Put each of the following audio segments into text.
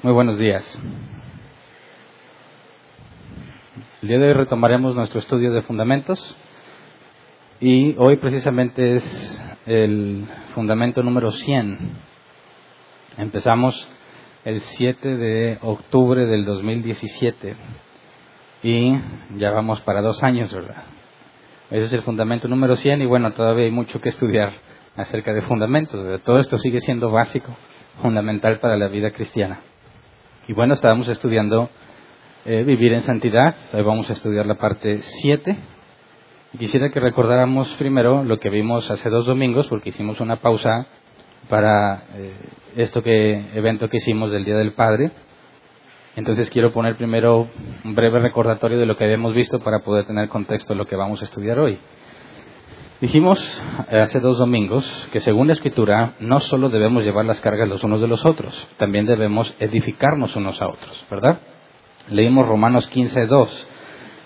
Muy buenos días. El día de hoy retomaremos nuestro estudio de fundamentos y hoy precisamente es el fundamento número 100. Empezamos el 7 de octubre del 2017 y ya vamos para dos años, ¿verdad? Ese es el fundamento número 100 y bueno, todavía hay mucho que estudiar acerca de fundamentos. Todo esto sigue siendo básico, fundamental para la vida cristiana. Y bueno, estábamos estudiando eh, vivir en santidad. Hoy vamos a estudiar la parte 7. Quisiera que recordáramos primero lo que vimos hace dos domingos, porque hicimos una pausa para eh, esto que evento que hicimos del Día del Padre. Entonces quiero poner primero un breve recordatorio de lo que habíamos visto para poder tener contexto de lo que vamos a estudiar hoy. Dijimos eh, hace dos domingos que según la Escritura no solo debemos llevar las cargas los unos de los otros, también debemos edificarnos unos a otros, ¿verdad? Leímos Romanos 15.2.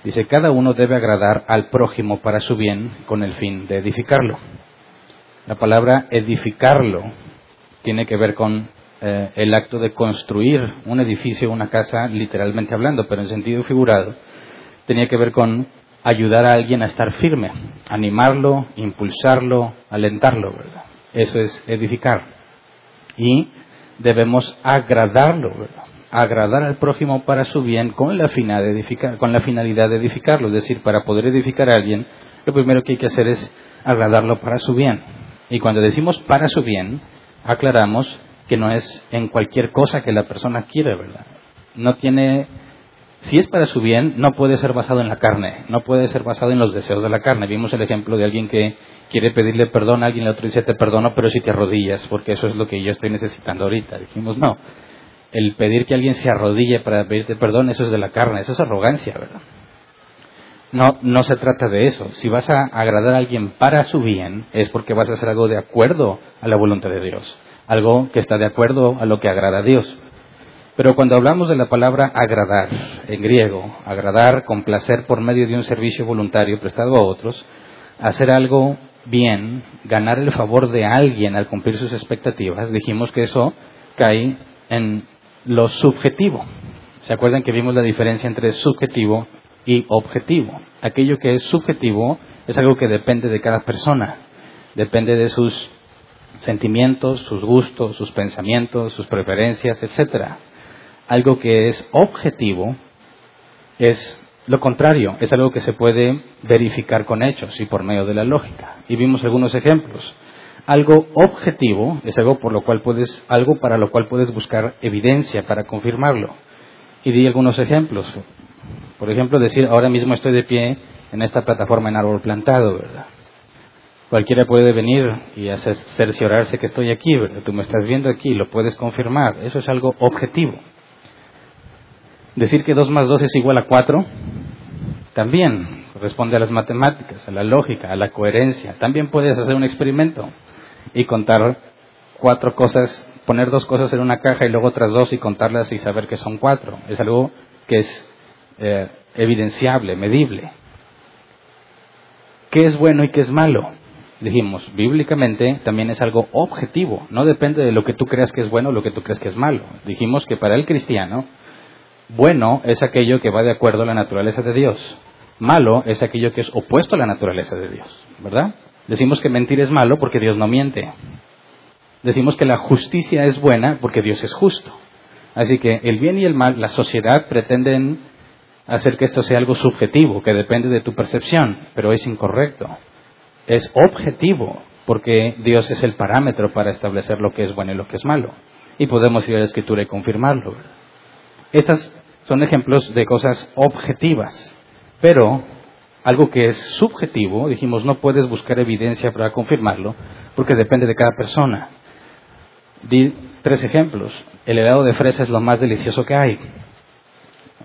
Dice, cada uno debe agradar al prójimo para su bien con el fin de edificarlo. La palabra edificarlo tiene que ver con eh, el acto de construir un edificio, una casa, literalmente hablando, pero en sentido figurado, tenía que ver con ayudar a alguien a estar firme, animarlo, impulsarlo, alentarlo, ¿verdad? Eso es edificar. Y debemos agradarlo, ¿verdad? Agradar al prójimo para su bien con la, edificar, con la finalidad de edificarlo. Es decir, para poder edificar a alguien, lo primero que hay que hacer es agradarlo para su bien. Y cuando decimos para su bien, aclaramos que no es en cualquier cosa que la persona quiere, ¿verdad? No tiene si es para su bien, no puede ser basado en la carne, no puede ser basado en los deseos de la carne. Vimos el ejemplo de alguien que quiere pedirle perdón a alguien, el otro dice te perdono, pero si te arrodillas, porque eso es lo que yo estoy necesitando ahorita. Dijimos, no, el pedir que alguien se arrodille para pedirte perdón, eso es de la carne, eso es arrogancia, ¿verdad? No, no se trata de eso. Si vas a agradar a alguien para su bien, es porque vas a hacer algo de acuerdo a la voluntad de Dios, algo que está de acuerdo a lo que agrada a Dios. Pero cuando hablamos de la palabra agradar, en griego, agradar, con placer por medio de un servicio voluntario prestado a otros, hacer algo bien, ganar el favor de alguien al cumplir sus expectativas, dijimos que eso cae en lo subjetivo. ¿Se acuerdan que vimos la diferencia entre subjetivo y objetivo? Aquello que es subjetivo es algo que depende de cada persona, depende de sus sentimientos, sus gustos, sus pensamientos, sus preferencias, etcétera algo que es objetivo es lo contrario, es algo que se puede verificar con hechos y por medio de la lógica. Y vimos algunos ejemplos. Algo objetivo es algo por lo cual puedes, algo para lo cual puedes buscar evidencia para confirmarlo. Y di algunos ejemplos. Por ejemplo, decir, ahora mismo estoy de pie en esta plataforma en árbol plantado, ¿verdad? Cualquiera puede venir y hacer cerciorarse que estoy aquí, ¿verdad? Tú me estás viendo aquí, lo puedes confirmar. Eso es algo objetivo. Decir que 2 más 2 es igual a 4 también responde a las matemáticas, a la lógica, a la coherencia. También puedes hacer un experimento y contar cuatro cosas, poner dos cosas en una caja y luego otras dos y contarlas y saber que son cuatro. Es algo que es eh, evidenciable, medible. ¿Qué es bueno y qué es malo? Dijimos, bíblicamente también es algo objetivo, no depende de lo que tú creas que es bueno o lo que tú creas que es malo. Dijimos que para el cristiano bueno es aquello que va de acuerdo a la naturaleza de Dios. Malo es aquello que es opuesto a la naturaleza de Dios, ¿verdad? Decimos que mentir es malo porque Dios no miente. Decimos que la justicia es buena porque Dios es justo. Así que el bien y el mal, la sociedad pretenden hacer que esto sea algo subjetivo, que depende de tu percepción, pero es incorrecto. Es objetivo, porque Dios es el parámetro para establecer lo que es bueno y lo que es malo. Y podemos ir a la escritura y confirmarlo. Estas son ejemplos de cosas objetivas, pero algo que es subjetivo, dijimos, no puedes buscar evidencia para confirmarlo, porque depende de cada persona. Di tres ejemplos. El helado de fresa es lo más delicioso que hay.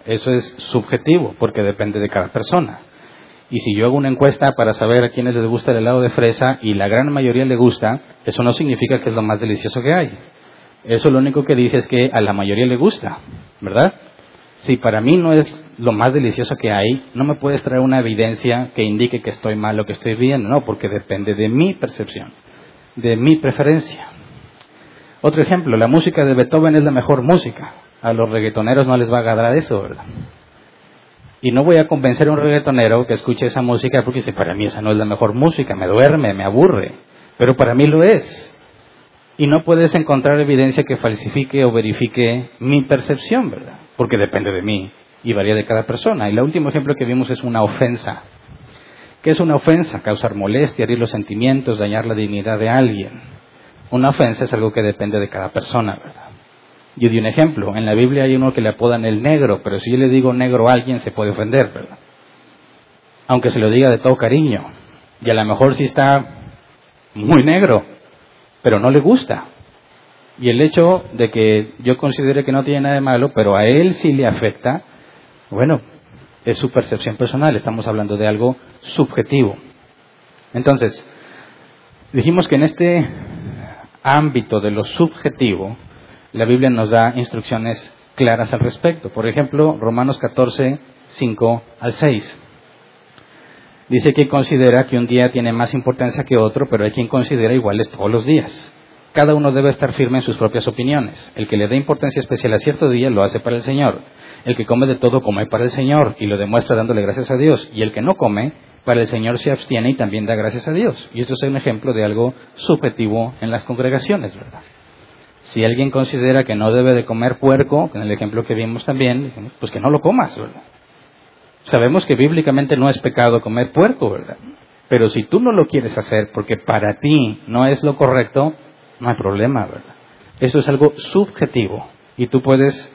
Eso es subjetivo, porque depende de cada persona. Y si yo hago una encuesta para saber a quiénes les gusta el helado de fresa y la gran mayoría le gusta, eso no significa que es lo más delicioso que hay. Eso lo único que dice es que a la mayoría le gusta, ¿verdad? Si para mí no es lo más delicioso que hay, no me puedes traer una evidencia que indique que estoy mal o que estoy bien, no, porque depende de mi percepción, de mi preferencia. Otro ejemplo, la música de Beethoven es la mejor música. A los reggaetoneros no les va a agradar eso, ¿verdad? Y no voy a convencer a un reggaetonero que escuche esa música porque dice, para mí esa no es la mejor música, me duerme, me aburre. Pero para mí lo es. Y no puedes encontrar evidencia que falsifique o verifique mi percepción, ¿verdad? Porque depende de mí y varía de cada persona. Y el último ejemplo que vimos es una ofensa. ¿Qué es una ofensa? Causar molestia, herir los sentimientos, dañar la dignidad de alguien. Una ofensa es algo que depende de cada persona, ¿verdad? Yo di un ejemplo. En la Biblia hay uno que le apodan el negro, pero si yo le digo negro a alguien se puede ofender, ¿verdad? Aunque se lo diga de todo cariño. Y a lo mejor sí está muy negro, pero no le gusta. Y el hecho de que yo considere que no tiene nada de malo, pero a él sí le afecta, bueno, es su percepción personal, estamos hablando de algo subjetivo. Entonces, dijimos que en este ámbito de lo subjetivo, la Biblia nos da instrucciones claras al respecto. Por ejemplo, Romanos 14, 5 al 6. Dice que considera que un día tiene más importancia que otro, pero hay quien considera iguales todos los días. Cada uno debe estar firme en sus propias opiniones. El que le dé importancia especial a cierto día lo hace para el Señor. El que come de todo come para el Señor y lo demuestra dándole gracias a Dios. Y el que no come, para el Señor se abstiene y también da gracias a Dios. Y esto es un ejemplo de algo subjetivo en las congregaciones, ¿verdad? Si alguien considera que no debe de comer puerco, en el ejemplo que vimos también, pues que no lo comas, ¿verdad? Sabemos que bíblicamente no es pecado comer puerco, ¿verdad? Pero si tú no lo quieres hacer porque para ti no es lo correcto, no hay problema, ¿verdad? Eso es algo subjetivo y tú puedes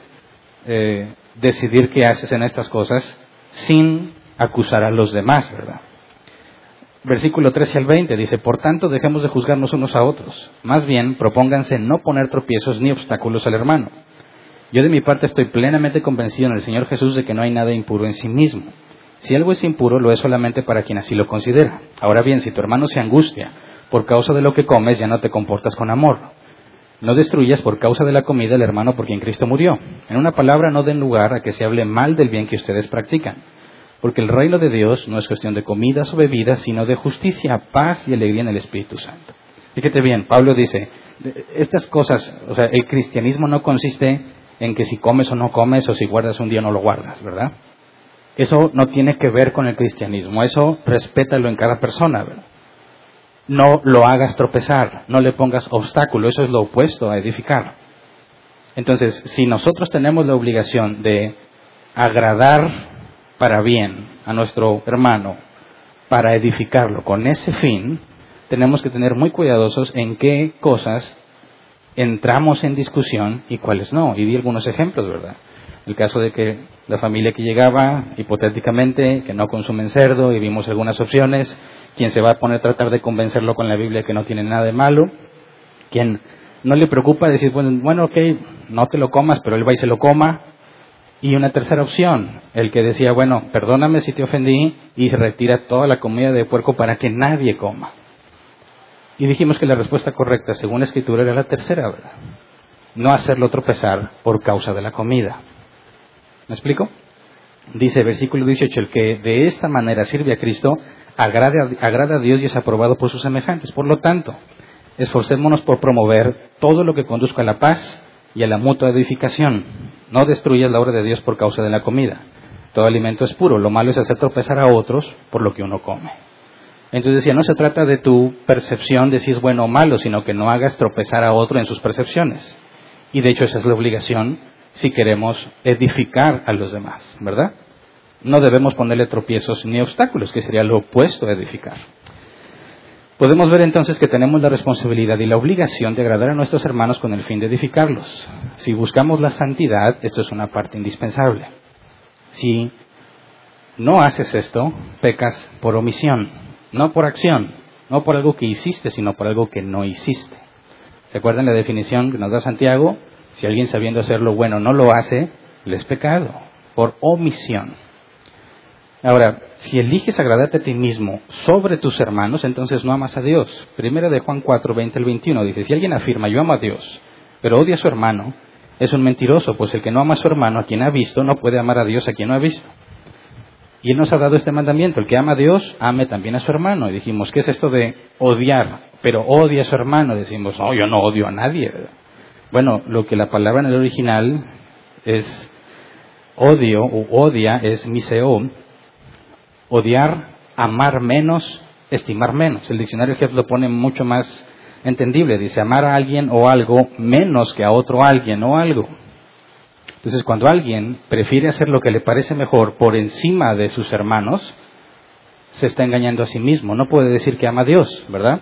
eh, decidir qué haces en estas cosas sin acusar a los demás, ¿verdad? Versículo 13 al 20 dice, por tanto dejemos de juzgarnos unos a otros, más bien propónganse no poner tropiezos ni obstáculos al hermano yo de mi parte estoy plenamente convencido en el Señor Jesús de que no hay nada impuro en sí mismo. Si algo es impuro, lo es solamente para quien así lo considera. Ahora bien, si tu hermano se angustia por causa de lo que comes, ya no te comportas con amor. No destruyas por causa de la comida el hermano por quien Cristo murió. En una palabra, no den lugar a que se hable mal del bien que ustedes practican. Porque el reino de Dios no es cuestión de comidas o bebidas, sino de justicia, paz y alegría en el Espíritu Santo. Fíjate bien, Pablo dice, estas cosas, o sea, el cristianismo no consiste en que si comes o no comes o si guardas un día o no lo guardas, ¿verdad? Eso no tiene que ver con el cristianismo, eso respétalo en cada persona, ¿verdad? No lo hagas tropezar, no le pongas obstáculo, eso es lo opuesto a edificar. Entonces, si nosotros tenemos la obligación de agradar para bien a nuestro hermano, para edificarlo con ese fin, tenemos que tener muy cuidadosos en qué cosas entramos en discusión y cuáles no. Y di algunos ejemplos, ¿verdad? El caso de que la familia que llegaba, hipotéticamente, que no consumen cerdo y vimos algunas opciones, quien se va a poner a tratar de convencerlo con la Biblia que no tiene nada de malo, quien no le preocupa decir, bueno, bueno, ok, no te lo comas, pero él va y se lo coma. Y una tercera opción, el que decía, bueno, perdóname si te ofendí y retira toda la comida de puerco para que nadie coma. Y dijimos que la respuesta correcta, según la escritura, era la tercera, ¿verdad? No hacerlo tropezar por causa de la comida. ¿Me explico? Dice versículo 18, el que de esta manera sirve a Cristo, agrada a Dios y es aprobado por sus semejantes. Por lo tanto, esforcémonos por promover todo lo que conduzca a la paz y a la mutua edificación. No destruyas la obra de Dios por causa de la comida. Todo alimento es puro, lo malo es hacer tropezar a otros por lo que uno come. Entonces decía, no se trata de tu percepción de si es bueno o malo, sino que no hagas tropezar a otro en sus percepciones. Y de hecho esa es la obligación si queremos edificar a los demás, ¿verdad? No debemos ponerle tropiezos ni obstáculos, que sería lo opuesto a edificar. Podemos ver entonces que tenemos la responsabilidad y la obligación de agradar a nuestros hermanos con el fin de edificarlos. Si buscamos la santidad, esto es una parte indispensable. Si no haces esto, pecas por omisión. No por acción, no por algo que hiciste, sino por algo que no hiciste. ¿Se acuerdan la definición que nos da Santiago? Si alguien sabiendo hacer lo bueno no lo hace, le es pecado, por omisión. Ahora, si eliges agradarte a ti mismo sobre tus hermanos, entonces no amas a Dios. Primera de Juan 4, 20 al 21 dice, si alguien afirma yo amo a Dios, pero odia a su hermano, es un mentiroso, pues el que no ama a su hermano, a quien ha visto, no puede amar a Dios a quien no ha visto. Y Él nos ha dado este mandamiento, el que ama a Dios, ame también a su hermano. Y dijimos, ¿qué es esto de odiar? Pero odia a su hermano. Decimos, no, yo no odio a nadie. Bueno, lo que la palabra en el original es odio o odia, es miseo, odiar, amar menos, estimar menos. El diccionario Jeff lo pone mucho más entendible. Dice amar a alguien o algo menos que a otro alguien o algo. Entonces, cuando alguien prefiere hacer lo que le parece mejor por encima de sus hermanos, se está engañando a sí mismo. No puede decir que ama a Dios, ¿verdad?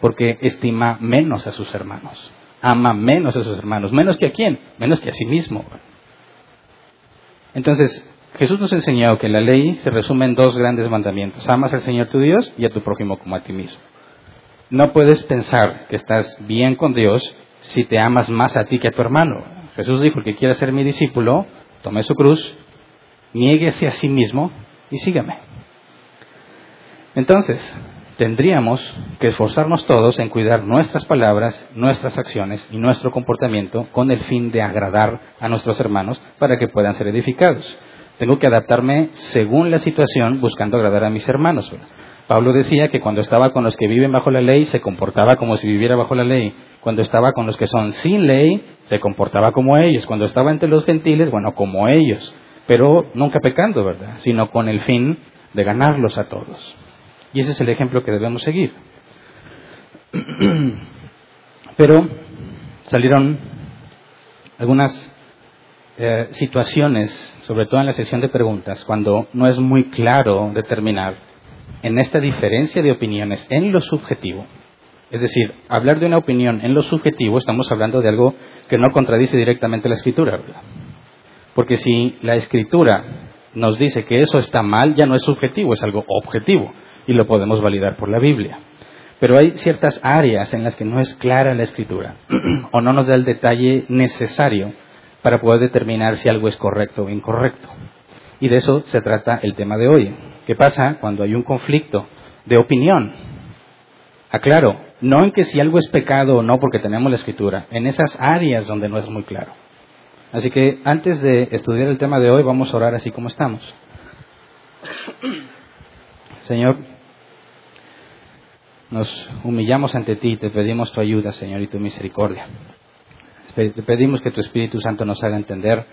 Porque estima menos a sus hermanos. Ama menos a sus hermanos. ¿Menos que a quién? Menos que a sí mismo. Entonces, Jesús nos enseñó que la ley se resume en dos grandes mandamientos. Amas al Señor tu Dios y a tu prójimo como a ti mismo. No puedes pensar que estás bien con Dios si te amas más a ti que a tu hermano. Jesús dijo, el que quiera ser mi discípulo, tome su cruz, niéguese a sí mismo y sígame. Entonces, tendríamos que esforzarnos todos en cuidar nuestras palabras, nuestras acciones y nuestro comportamiento con el fin de agradar a nuestros hermanos para que puedan ser edificados. Tengo que adaptarme según la situación buscando agradar a mis hermanos. Pablo decía que cuando estaba con los que viven bajo la ley se comportaba como si viviera bajo la ley. Cuando estaba con los que son sin ley se comportaba como ellos. Cuando estaba entre los gentiles, bueno, como ellos. Pero nunca pecando, ¿verdad? Sino con el fin de ganarlos a todos. Y ese es el ejemplo que debemos seguir. Pero salieron algunas eh, situaciones, sobre todo en la sección de preguntas, cuando no es muy claro determinar en esta diferencia de opiniones en lo subjetivo. Es decir, hablar de una opinión en lo subjetivo, estamos hablando de algo que no contradice directamente la escritura, ¿verdad? Porque si la escritura nos dice que eso está mal, ya no es subjetivo, es algo objetivo y lo podemos validar por la Biblia. Pero hay ciertas áreas en las que no es clara la escritura o no nos da el detalle necesario para poder determinar si algo es correcto o incorrecto. Y de eso se trata el tema de hoy. ¿Qué pasa cuando hay un conflicto de opinión? Aclaro, no en que si algo es pecado o no porque tenemos la escritura, en esas áreas donde no es muy claro. Así que antes de estudiar el tema de hoy vamos a orar así como estamos. Señor, nos humillamos ante ti y te pedimos tu ayuda, Señor, y tu misericordia. Te pedimos que tu Espíritu Santo nos haga entender,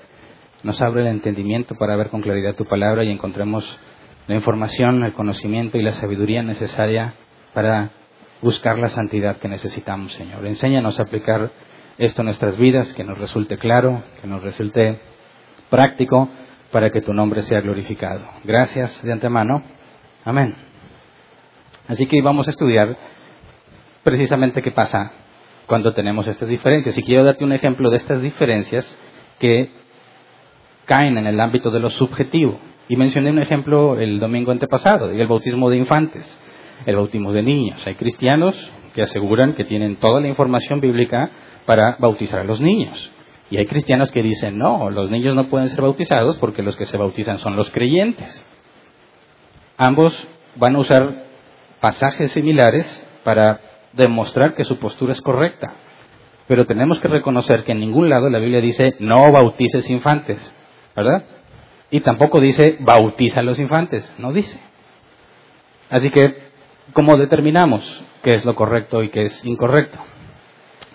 nos abra el entendimiento para ver con claridad tu palabra y encontremos la información, el conocimiento y la sabiduría necesaria para buscar la santidad que necesitamos, Señor. Enséñanos a aplicar esto en nuestras vidas, que nos resulte claro, que nos resulte práctico, para que tu nombre sea glorificado. Gracias de antemano. Amén. Así que vamos a estudiar precisamente qué pasa cuando tenemos estas diferencias. Y quiero darte un ejemplo de estas diferencias que caen en el ámbito de lo subjetivo. Y mencioné un ejemplo el domingo antepasado, el bautismo de infantes, el bautismo de niños. Hay cristianos que aseguran que tienen toda la información bíblica para bautizar a los niños. Y hay cristianos que dicen, no, los niños no pueden ser bautizados porque los que se bautizan son los creyentes. Ambos van a usar pasajes similares para demostrar que su postura es correcta. Pero tenemos que reconocer que en ningún lado la Biblia dice no bautices infantes, ¿verdad? Y tampoco dice bautiza a los infantes, no dice. Así que, ¿cómo determinamos qué es lo correcto y qué es incorrecto?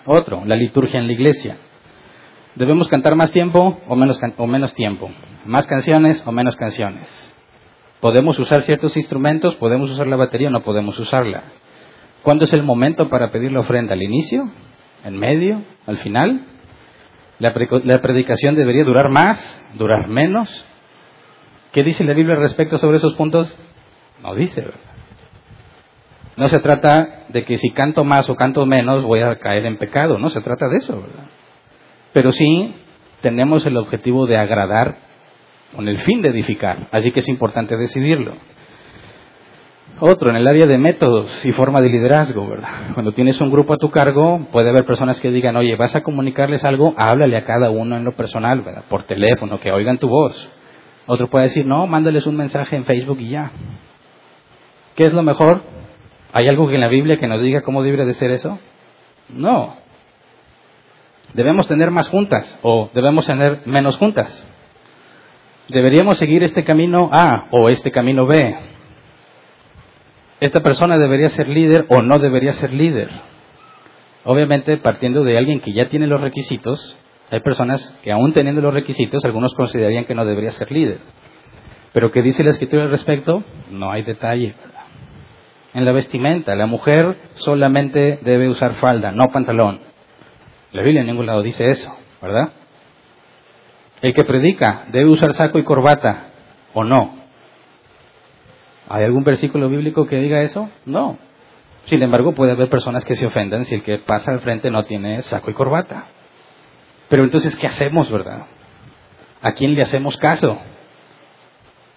Otro, la liturgia en la iglesia. ¿Debemos cantar más tiempo o menos, o menos tiempo? ¿Más canciones o menos canciones? ¿Podemos usar ciertos instrumentos? ¿Podemos usar la batería o no podemos usarla? ¿Cuándo es el momento para pedir la ofrenda? ¿Al inicio? ¿En medio? ¿Al final? ¿La, predicación debería durar más? ¿Durar menos? ¿Qué dice la Biblia respecto sobre esos puntos? No dice, ¿verdad? No se trata de que si canto más o canto menos voy a caer en pecado, no se trata de eso, ¿verdad? Pero sí tenemos el objetivo de agradar con el fin de edificar, así que es importante decidirlo. Otro, en el área de métodos y forma de liderazgo, ¿verdad? Cuando tienes un grupo a tu cargo, puede haber personas que digan, oye, vas a comunicarles algo, háblale a cada uno en lo personal, ¿verdad? Por teléfono, que oigan tu voz. Otro puede decir, no, mándales un mensaje en Facebook y ya. ¿Qué es lo mejor? ¿Hay algo en la Biblia que nos diga cómo debe de ser eso? No. ¿Debemos tener más juntas o debemos tener menos juntas? ¿Deberíamos seguir este camino A o este camino B? ¿Esta persona debería ser líder o no debería ser líder? Obviamente, partiendo de alguien que ya tiene los requisitos, Hay personas que aún teniendo los requisitos, algunos considerarían que no debería ser líder. Pero ¿qué dice la escritura al respecto? No hay detalle. En la vestimenta, la mujer solamente debe usar falda, no pantalón. La Biblia en ningún lado dice eso, ¿verdad? El que predica debe usar saco y corbata, ¿o no? ¿Hay algún versículo bíblico que diga eso? No. Sin embargo, puede haber personas que se ofendan si el que pasa al frente no tiene saco y corbata. Pero entonces, ¿qué hacemos, verdad? ¿A quién le hacemos caso?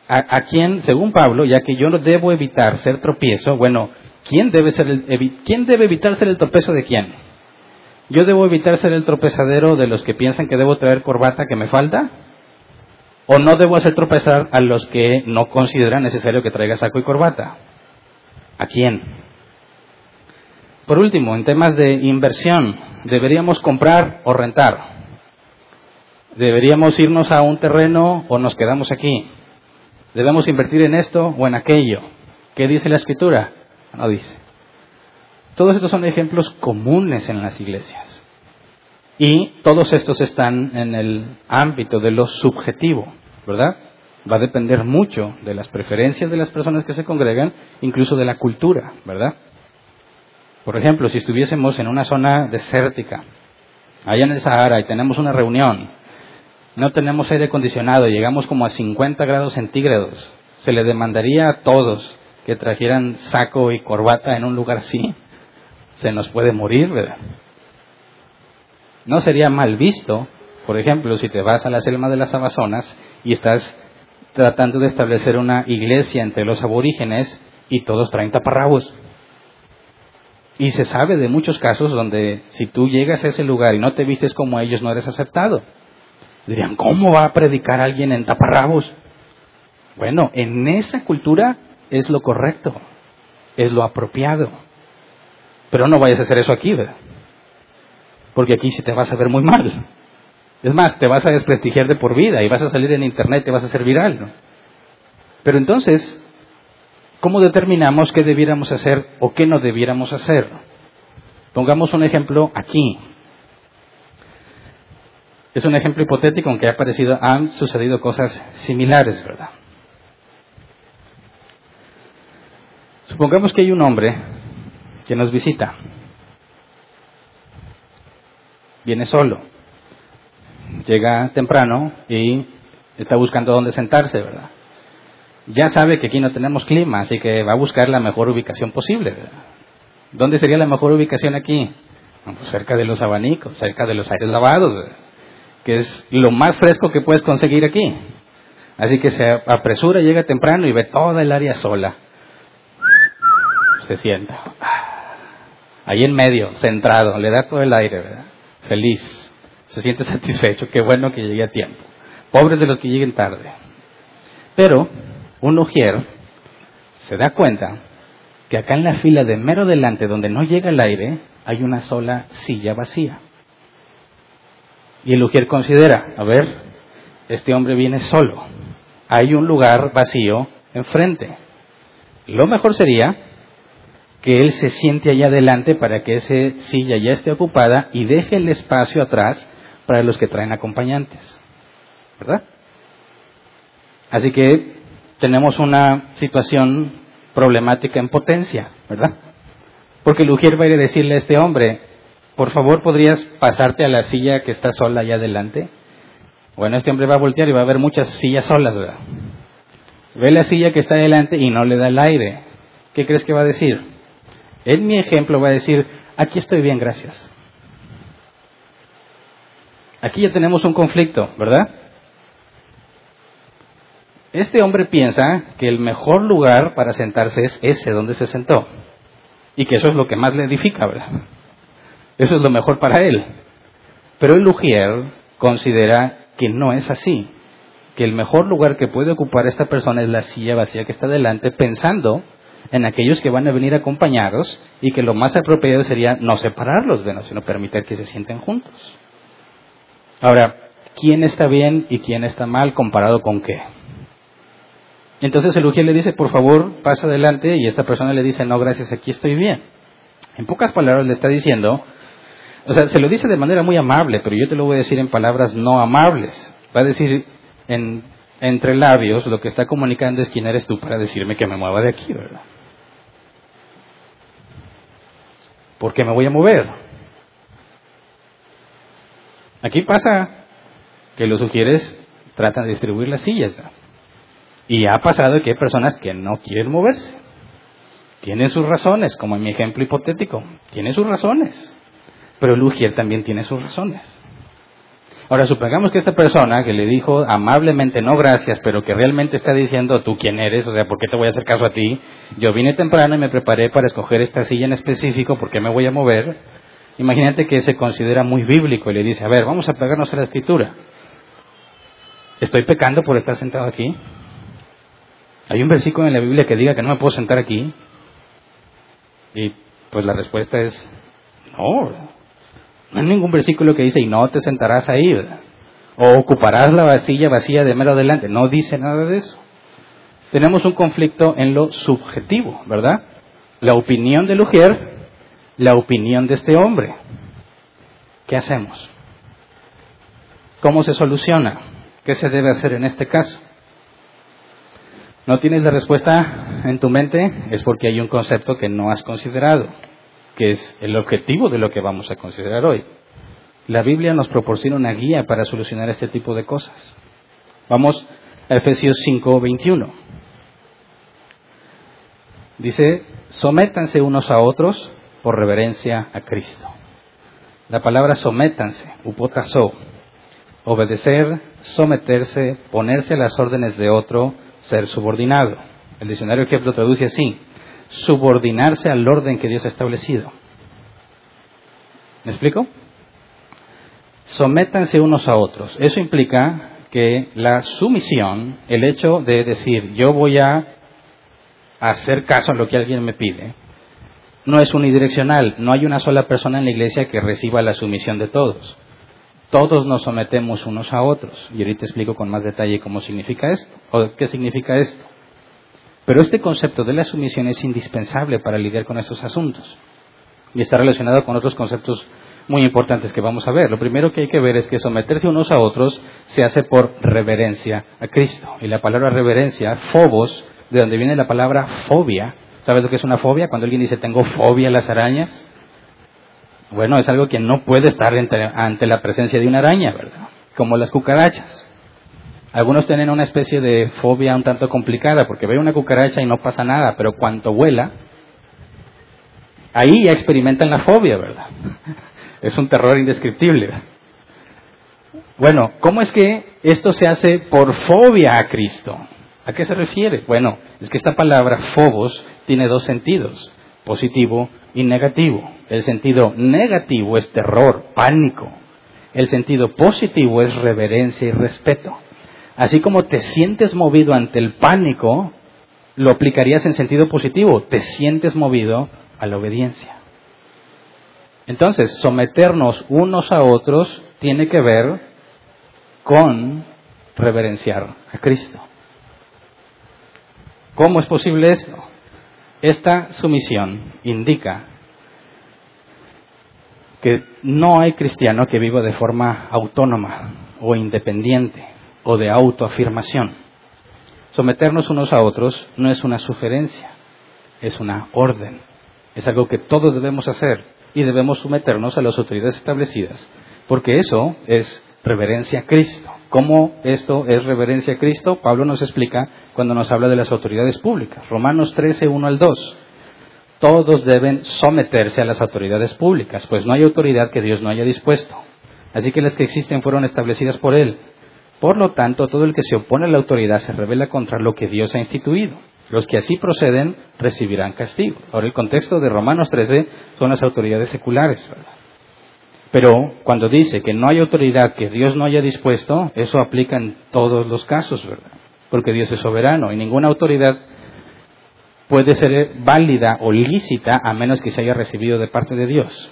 ¿A, quién, según Pablo, ya que yo no debo evitar ser tropiezo, bueno, ¿quién debe, ser el, ¿quién debe evitar ser el tropiezo de quién? ¿Yo debo evitar ser el tropezadero de los que piensan que debo traer corbata que me falta? ¿O no debo hacer tropezar a los que no consideran necesario que traiga saco y corbata? ¿A quién? Por último, en temas de inversión, ¿deberíamos comprar o rentar? ¿Deberíamos irnos a un terreno o nos quedamos aquí? ¿Debemos invertir en esto o en aquello? ¿Qué dice la escritura? No dice. Todos estos son ejemplos comunes en las iglesias. Y todos estos están en el ámbito de lo subjetivo, ¿verdad? Va a depender mucho de las preferencias de las personas que se congregan, incluso de la cultura, ¿verdad? Por ejemplo, si estuviésemos en una zona desértica, allá en el Sahara, y tenemos una reunión, no tenemos aire acondicionado, llegamos como a 50 grados centígrados, se le demandaría a todos que trajeran saco y corbata en un lugar así. Se nos puede morir, ¿verdad? No sería mal visto, por ejemplo, si te vas a la selva de las Amazonas y estás tratando de establecer una iglesia entre los aborígenes y todos traen taparrabos. Y se sabe de muchos casos donde si tú llegas a ese lugar y no te vistes como ellos, no eres aceptado. Dirían, ¿cómo va a predicar alguien en taparrabos? Bueno, en esa cultura es lo correcto, es lo apropiado. Pero no vayas a hacer eso aquí, ¿verdad? Porque aquí sí te vas a ver muy mal. Es más, te vas a desprestigiar de por vida y vas a salir en internet y te vas a hacer viral. Pero entonces, ¿cómo determinamos qué debiéramos hacer o qué no debiéramos hacer? Pongamos un ejemplo aquí. Es un ejemplo hipotético, aunque ha parecido, han sucedido cosas similares, ¿verdad? Supongamos que hay un hombre que nos visita. Viene solo. Llega temprano y está buscando dónde sentarse, ¿verdad? Ya sabe que aquí no tenemos clima, así que va a buscar la mejor ubicación posible, ¿verdad? ¿Dónde sería la mejor ubicación aquí? Pues cerca de los abanicos, cerca de los aires lavados, ¿verdad? que es lo más fresco que puedes conseguir aquí. Así que se apresura, llega temprano y ve toda el área sola. Se sienta. Ahí en medio, centrado, le da todo el aire, ¿verdad? Feliz. Se siente satisfecho. Qué bueno que llegue a tiempo. Pobres de los que lleguen tarde. Pero un ujier se da cuenta que acá en la fila de mero delante, donde no llega el aire, hay una sola silla vacía. Y el Ujier considera, a ver, este hombre viene solo, hay un lugar vacío enfrente. Lo mejor sería que él se siente allá adelante para que esa silla ya esté ocupada y deje el espacio atrás para los que traen acompañantes. ¿Verdad? Así que tenemos una situación problemática en potencia, ¿verdad? Porque el Ujier va a ir a decirle a este hombre, por favor, ¿podrías pasarte a la silla que está sola allá adelante? Bueno, este hombre va a voltear y va a ver muchas sillas solas, ¿verdad? Ve la silla que está adelante y no le da el aire. ¿Qué crees que va a decir? En mi ejemplo va a decir, aquí estoy bien, gracias. Aquí ya tenemos un conflicto, ¿verdad? Este hombre piensa que el mejor lugar para sentarse es ese donde se sentó. Y que eso es lo que más le edifica, ¿verdad? Eso es lo mejor para él. Pero el Lugier considera que no es así, que el mejor lugar que puede ocupar esta persona es la silla vacía que está delante, pensando en aquellos que van a venir acompañados y que lo más apropiado sería no separarlos, sino permitir que se sienten juntos. Ahora, ¿quién está bien y quién está mal comparado con qué? Entonces el Ujier le dice, por favor, pasa adelante, y esta persona le dice, no, gracias, aquí estoy bien. En pocas palabras le está diciendo, O sea, se lo dice de manera muy amable, pero yo te lo voy a decir en palabras no amables. Va a decir en, entre labios, lo que está comunicando es quién eres tú para decirme que me mueva de aquí, ¿verdad? ¿Por qué me voy a mover? Aquí pasa que los sugieres tratan de distribuir las sillas. Y ha pasado que hay personas que no quieren moverse. Tienen sus razones, como en mi ejemplo hipotético. Tienen sus razones. Pero el Ujier también tiene sus razones. Ahora, supongamos que esta persona que le dijo amablemente no gracias, pero que realmente está diciendo tú quién eres, o sea, ¿por qué te voy a hacer caso a ti? Yo vine temprano y me preparé para escoger esta silla en específico, ¿por qué me voy a mover? Imagínate que se considera muy bíblico y le dice, a ver, vamos a pegarnos a la escritura. ¿Estoy pecando por estar sentado aquí? ¿Hay un versículo en la Biblia que diga que no me puedo sentar aquí? Y pues la respuesta es, no, no hay ningún versículo que dice, y no te sentarás ahí, o ocuparás la vasilla vacía de mero adelante. No dice nada de eso. Tenemos un conflicto en lo subjetivo, ¿verdad? La opinión de Lugier, la opinión de este hombre. ¿Qué hacemos? ¿Cómo se soluciona? ¿Qué se debe hacer en este caso? ¿No tienes la respuesta en tu mente? Es porque hay un concepto que no has considerado que es el objetivo de lo que vamos a considerar hoy. La Biblia nos proporciona una guía para solucionar este tipo de cosas. Vamos a Efesios 5, 21. Dice, sométanse unos a otros por reverencia a Cristo. La palabra sométanse, upotazo, obedecer, someterse, ponerse a las órdenes de otro, ser subordinado. El diccionario que lo traduce así, subordinarse al orden que Dios ha establecido. ¿Me explico? Sométanse unos a otros. Eso implica que la sumisión, el hecho de decir yo voy a hacer caso a lo que alguien me pide, no es unidireccional. No hay una sola persona en la iglesia que reciba la sumisión de todos. Todos nos sometemos unos a otros. Y ahorita explico con más detalle cómo significa esto, o qué significa esto. Pero este concepto de la sumisión es indispensable para lidiar con estos asuntos y está relacionado con otros conceptos muy importantes que vamos a ver. Lo primero que hay que ver es que someterse unos a otros se hace por reverencia a Cristo. Y la palabra reverencia, phobos, de donde viene la palabra fobia. ¿Sabes lo que es una fobia? Cuando alguien dice tengo fobia a las arañas. Bueno, es algo que no puede estar ante la presencia de una araña, ¿verdad? Como las cucarachas. Algunos tienen una especie de fobia un tanto complicada porque ve una cucaracha y no pasa nada, pero cuando vuela, ahí ya experimentan la fobia, ¿verdad? Es un terror indescriptible. Bueno, ¿cómo es que esto se hace por fobia a Cristo? ¿A qué se refiere? Bueno, es que esta palabra phobos tiene dos sentidos, positivo y negativo. El sentido negativo es terror, pánico. El sentido positivo es reverencia y respeto. Así como te sientes movido ante el pánico, lo aplicarías en sentido positivo, te sientes movido a la obediencia. Entonces, someternos unos a otros tiene que ver con reverenciar a Cristo. ¿Cómo es posible esto? Esta sumisión indica que no hay cristiano que viva de forma autónoma o independiente o de autoafirmación. Someternos unos a otros no es una sugerencia, es una orden. Es algo que todos debemos hacer y debemos someternos a las autoridades establecidas, porque eso es reverencia a Cristo. ¿Cómo esto es reverencia a Cristo? Pablo nos explica cuando nos habla de las autoridades públicas. Romanos 13, 1 al 2. Todos deben someterse a las autoridades públicas, pues no hay autoridad que Dios no haya dispuesto. Así que las que existen fueron establecidas por Él. Por lo tanto, todo el que se opone a la autoridad se revela contra lo que Dios ha instituido. Los que así proceden recibirán castigo. Ahora, el contexto de Romanos 13 son las autoridades seculares, ¿verdad? Pero cuando dice que no hay autoridad que Dios no haya dispuesto, eso aplica en todos los casos, ¿verdad? Porque Dios es soberano y ninguna autoridad puede ser válida o lícita a menos que se haya recibido de parte de Dios.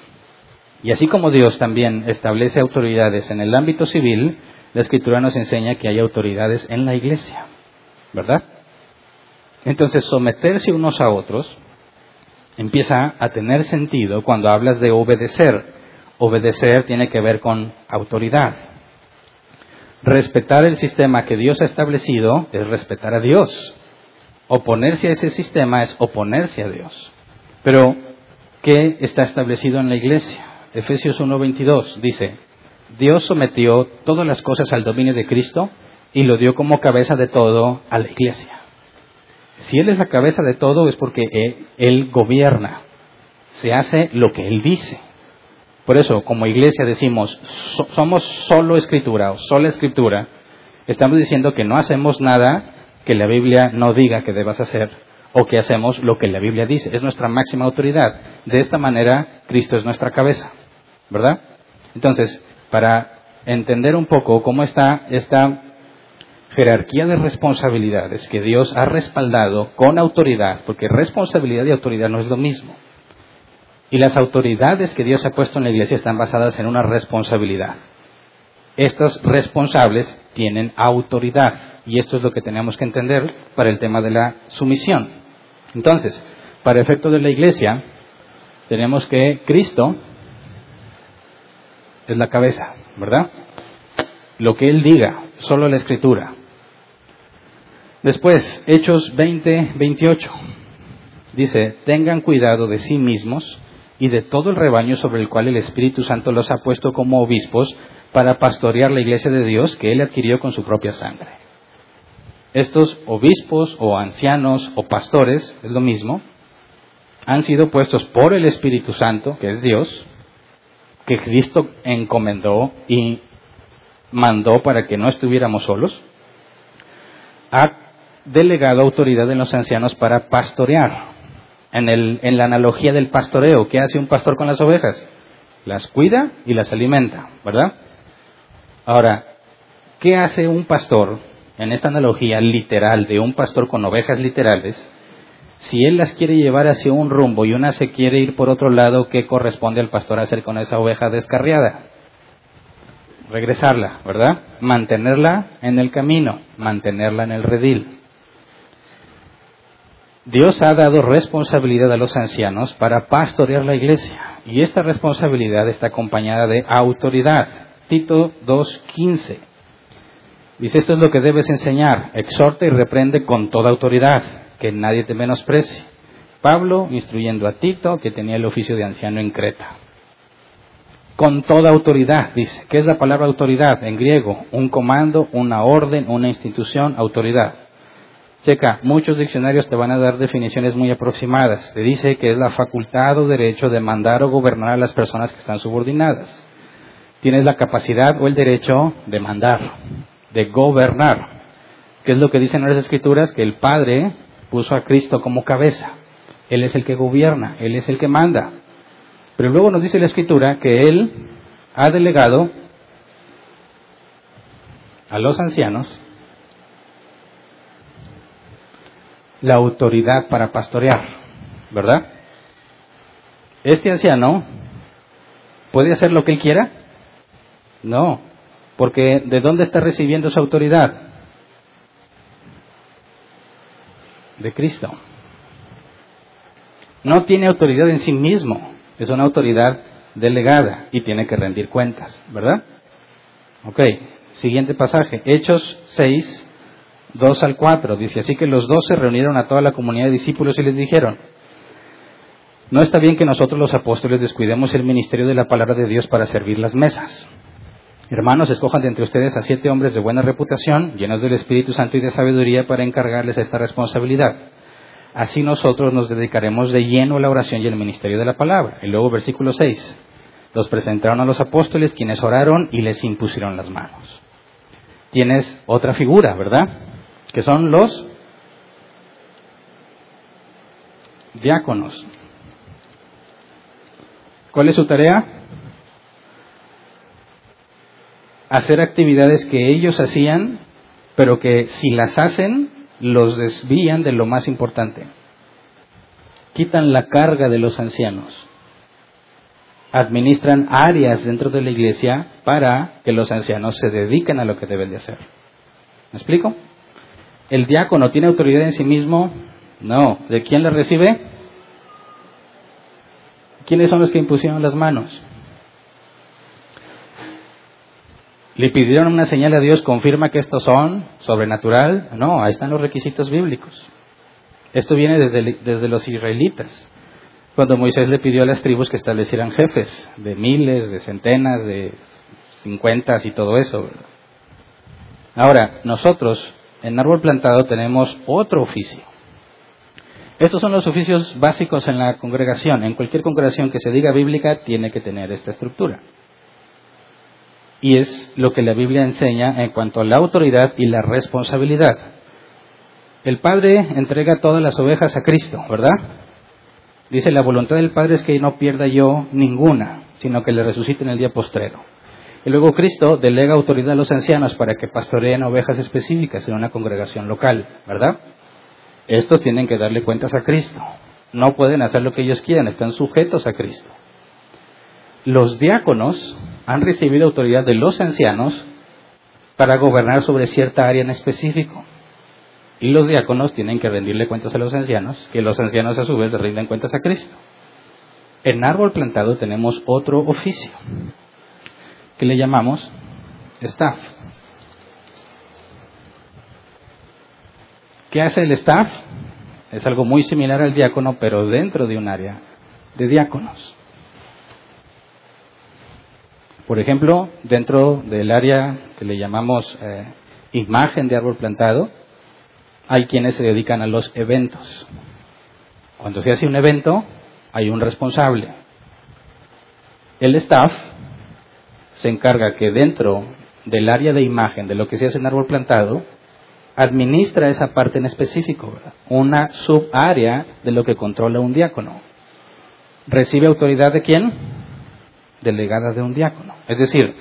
Y así como Dios también establece autoridades en el ámbito civil, la escritura nos enseña que hay autoridades en la iglesia, ¿verdad? Entonces, someterse unos a otros empieza a tener sentido cuando hablas de obedecer. Obedecer tiene que ver con autoridad. Respetar el sistema que Dios ha establecido es respetar a Dios. Oponerse a ese sistema es oponerse a Dios. Pero, ¿qué está establecido en la iglesia? Efesios 1.22 dice, Dios sometió todas las cosas al dominio de Cristo y lo dio como cabeza de todo a la iglesia. Si Él es la cabeza de todo es porque Él, gobierna, se hace lo que Él dice. Por eso, como iglesia decimos, somos solo escritura o sola escritura, estamos diciendo que no hacemos nada que la Biblia no diga que debas hacer o que hacemos lo que la Biblia dice. Es nuestra máxima autoridad. De esta manera, Cristo es nuestra cabeza. ¿Verdad? Entonces, para entender un poco cómo está esta jerarquía de responsabilidades que Dios ha respaldado con autoridad, porque responsabilidad y autoridad no es lo mismo. Y las autoridades que Dios ha puesto en la iglesia están basadas en una responsabilidad. Estos responsables tienen autoridad y esto es lo que tenemos que entender para el tema de la sumisión. Entonces, para efecto de la iglesia, tenemos que Cristo es la cabeza, ¿verdad? Lo que Él diga, solo la escritura. Después, Hechos 20, 28. Dice, tengan cuidado de sí mismos y de todo el rebaño sobre el cual el Espíritu Santo los ha puesto como obispos para pastorear la iglesia de Dios que Él adquirió con su propia sangre. Estos obispos o ancianos o pastores, es lo mismo, han sido puestos por el Espíritu Santo, que es Dios, que Cristo encomendó y mandó para que no estuviéramos solos, ha delegado autoridad en los ancianos para pastorear. En, el, en la analogía del pastoreo, ¿qué hace un pastor con las ovejas? Las cuida y las alimenta, ¿verdad? Ahora, ¿qué hace un pastor en esta analogía literal de un pastor con ovejas literales? Si él las quiere llevar hacia un rumbo y una se quiere ir por otro lado, ¿qué corresponde al pastor hacer con esa oveja descarriada? Regresarla, ¿verdad? Mantenerla en el camino, mantenerla en el redil. Dios ha dado responsabilidad a los ancianos para pastorear la iglesia y esta responsabilidad está acompañada de autoridad. Tito 2.15 dice esto es lo que debes enseñar, exhorta y reprende con toda autoridad que nadie te menosprecie. Pablo instruyendo a Tito, que tenía el oficio de anciano en Creta. Con toda autoridad, dice. ¿Qué es la palabra autoridad? En griego, un comando, una orden, una institución, autoridad. Checa, muchos diccionarios te van a dar definiciones muy aproximadas. Te dice que es la facultad o derecho de mandar o gobernar a las personas que están subordinadas. Tienes la capacidad o el derecho de mandar, de gobernar. ¿Qué es lo que dicen las escrituras? Que el Padre puso a Cristo como cabeza. Él es el que gobierna, Él es el que manda. Pero luego nos dice la escritura que Él ha delegado a los ancianos la autoridad para pastorear, ¿verdad? Este anciano puede hacer lo que él quiera? No, porque ¿de dónde está recibiendo su autoridad? de Cristo. No tiene autoridad en sí mismo, es una autoridad delegada y tiene que rendir cuentas, ¿verdad? Ok, siguiente pasaje, Hechos 6, 2 al 4, dice, así que los dos se reunieron a toda la comunidad de discípulos y les dijeron, no está bien que nosotros los apóstoles descuidemos el ministerio de la palabra de Dios para servir las mesas. Hermanos, escojan de entre ustedes a siete hombres de buena reputación, llenos del Espíritu Santo y de sabiduría, para encargarles esta responsabilidad. Así nosotros nos dedicaremos de lleno a la oración y al ministerio de la palabra. Y luego versículo 6. Los presentaron a los apóstoles, quienes oraron y les impusieron las manos. Tienes otra figura, ¿verdad? Que son los diáconos. ¿Cuál es su tarea? hacer actividades que ellos hacían, pero que si las hacen, los desvían de lo más importante. Quitan la carga de los ancianos. Administran áreas dentro de la iglesia para que los ancianos se dediquen a lo que deben de hacer. ¿Me explico? ¿El diácono tiene autoridad en sí mismo? No. ¿De quién la recibe? ¿Quiénes son los que impusieron las manos? ¿Le pidieron una señal a Dios? ¿Confirma que estos son sobrenatural? No, ahí están los requisitos bíblicos. Esto viene desde, desde los israelitas. Cuando Moisés le pidió a las tribus que establecieran jefes de miles, de centenas, de cincuentas y todo eso. Ahora, nosotros en Árbol Plantado tenemos otro oficio. Estos son los oficios básicos en la congregación. En cualquier congregación que se diga bíblica tiene que tener esta estructura. Y es lo que la Biblia enseña en cuanto a la autoridad y la responsabilidad. El Padre entrega todas las ovejas a Cristo, ¿verdad? Dice, la voluntad del Padre es que no pierda yo ninguna, sino que le resucite en el día postrero. Y luego Cristo delega autoridad a los ancianos para que pastoreen ovejas específicas en una congregación local, ¿verdad? Estos tienen que darle cuentas a Cristo. No pueden hacer lo que ellos quieran, están sujetos a Cristo. Los diáconos han recibido autoridad de los ancianos para gobernar sobre cierta área en específico. Y los diáconos tienen que rendirle cuentas a los ancianos, que los ancianos a su vez rinden cuentas a Cristo. En árbol plantado tenemos otro oficio, que le llamamos staff. ¿Qué hace el staff? Es algo muy similar al diácono, pero dentro de un área de diáconos. Por ejemplo, dentro del área que le llamamos eh, imagen de árbol plantado, hay quienes se dedican a los eventos. Cuando se hace un evento, hay un responsable. El staff se encarga que dentro del área de imagen de lo que se hace en árbol plantado, administra esa parte en específico, una subárea de lo que controla un diácono. ¿Recibe autoridad de quién? Delegada de un diácono. Es decir,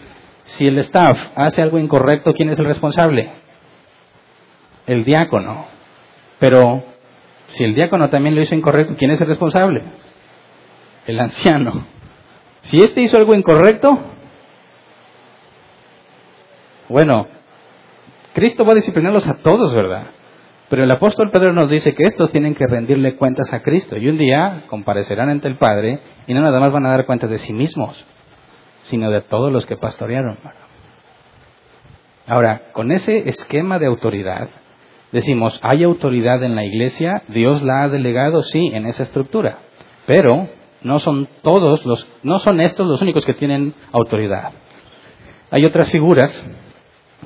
si el staff hace algo incorrecto, ¿quién es el responsable? el diácono. Pero si el diácono también lo hizo incorrecto, ¿quién es el responsable? El anciano. Si éste hizo algo incorrecto, bueno, Cristo va a disciplinarlos a todos, ¿verdad? Pero el apóstol Pedro nos dice que estos tienen que rendirle cuentas a Cristo y un día comparecerán ante el Padre y no nada más van a dar cuenta de sí mismos, sino de todos los que pastorearon. Ahora, con ese esquema de autoridad, Decimos, ¿hay autoridad en la iglesia? Dios la ha delegado, sí, en esa estructura. Pero no son todos los, no son estos los únicos que tienen autoridad. Hay otras figuras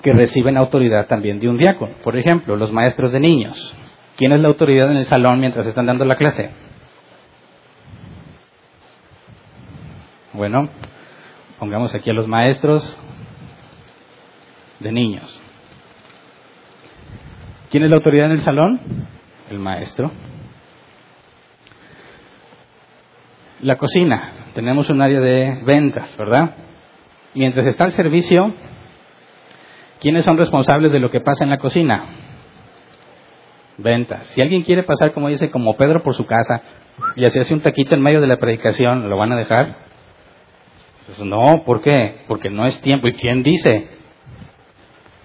que reciben autoridad también de un diácono. Por ejemplo, los maestros de niños. ¿Quién es la autoridad en el salón mientras están dando la clase? Bueno, pongamos aquí a los maestros de niños. ¿Quién es la autoridad en el salón? El maestro. La cocina. Tenemos un área de ventas, ¿verdad? Mientras está el servicio, ¿quiénes son responsables de lo que pasa en la cocina? Ventas. Si alguien quiere pasar, como dice, como Pedro por su casa y así hace un taquito en medio de la predicación, ¿lo van a dejar? Pues no, ¿por qué? Porque no es tiempo. ¿Y quién dice?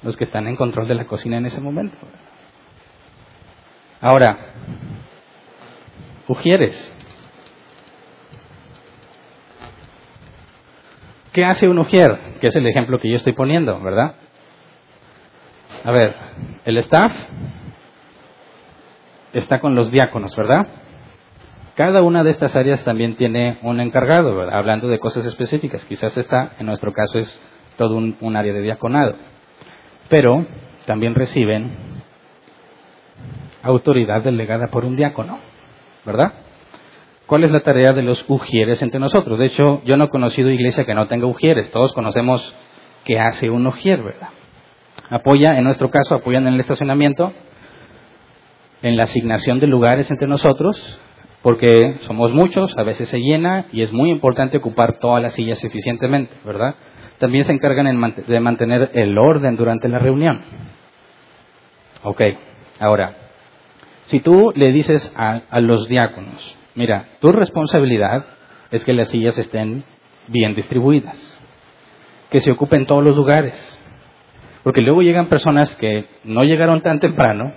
Los que están en control de la cocina en ese momento. Ahora, Ujieres. ¿Qué hace un Ujier? Que es el ejemplo que yo estoy poniendo, ¿verdad? A ver, el staff está con los diáconos, ¿verdad? Cada una de estas áreas también tiene un encargado, ¿verdad? hablando de cosas específicas. Quizás esta, en nuestro caso, es todo un, un área de diaconado. Pero también reciben autoridad delegada por un diácono, ¿verdad? ¿Cuál es la tarea de los ujieres entre nosotros? De hecho, yo no he conocido iglesia que no tenga ujieres. Todos conocemos qué hace un ujier, ¿verdad? Apoya, en nuestro caso, apoyan en el estacionamiento, en la asignación de lugares entre nosotros, porque somos muchos, a veces se llena y es muy importante ocupar todas las sillas eficientemente, ¿verdad? También se encargan de mantener el orden durante la reunión. Ok, ahora, si tú le dices a, los diáconos, mira, tu responsabilidad es que las sillas estén bien distribuidas, que se ocupen todos los lugares, porque luego llegan personas que no llegaron tan temprano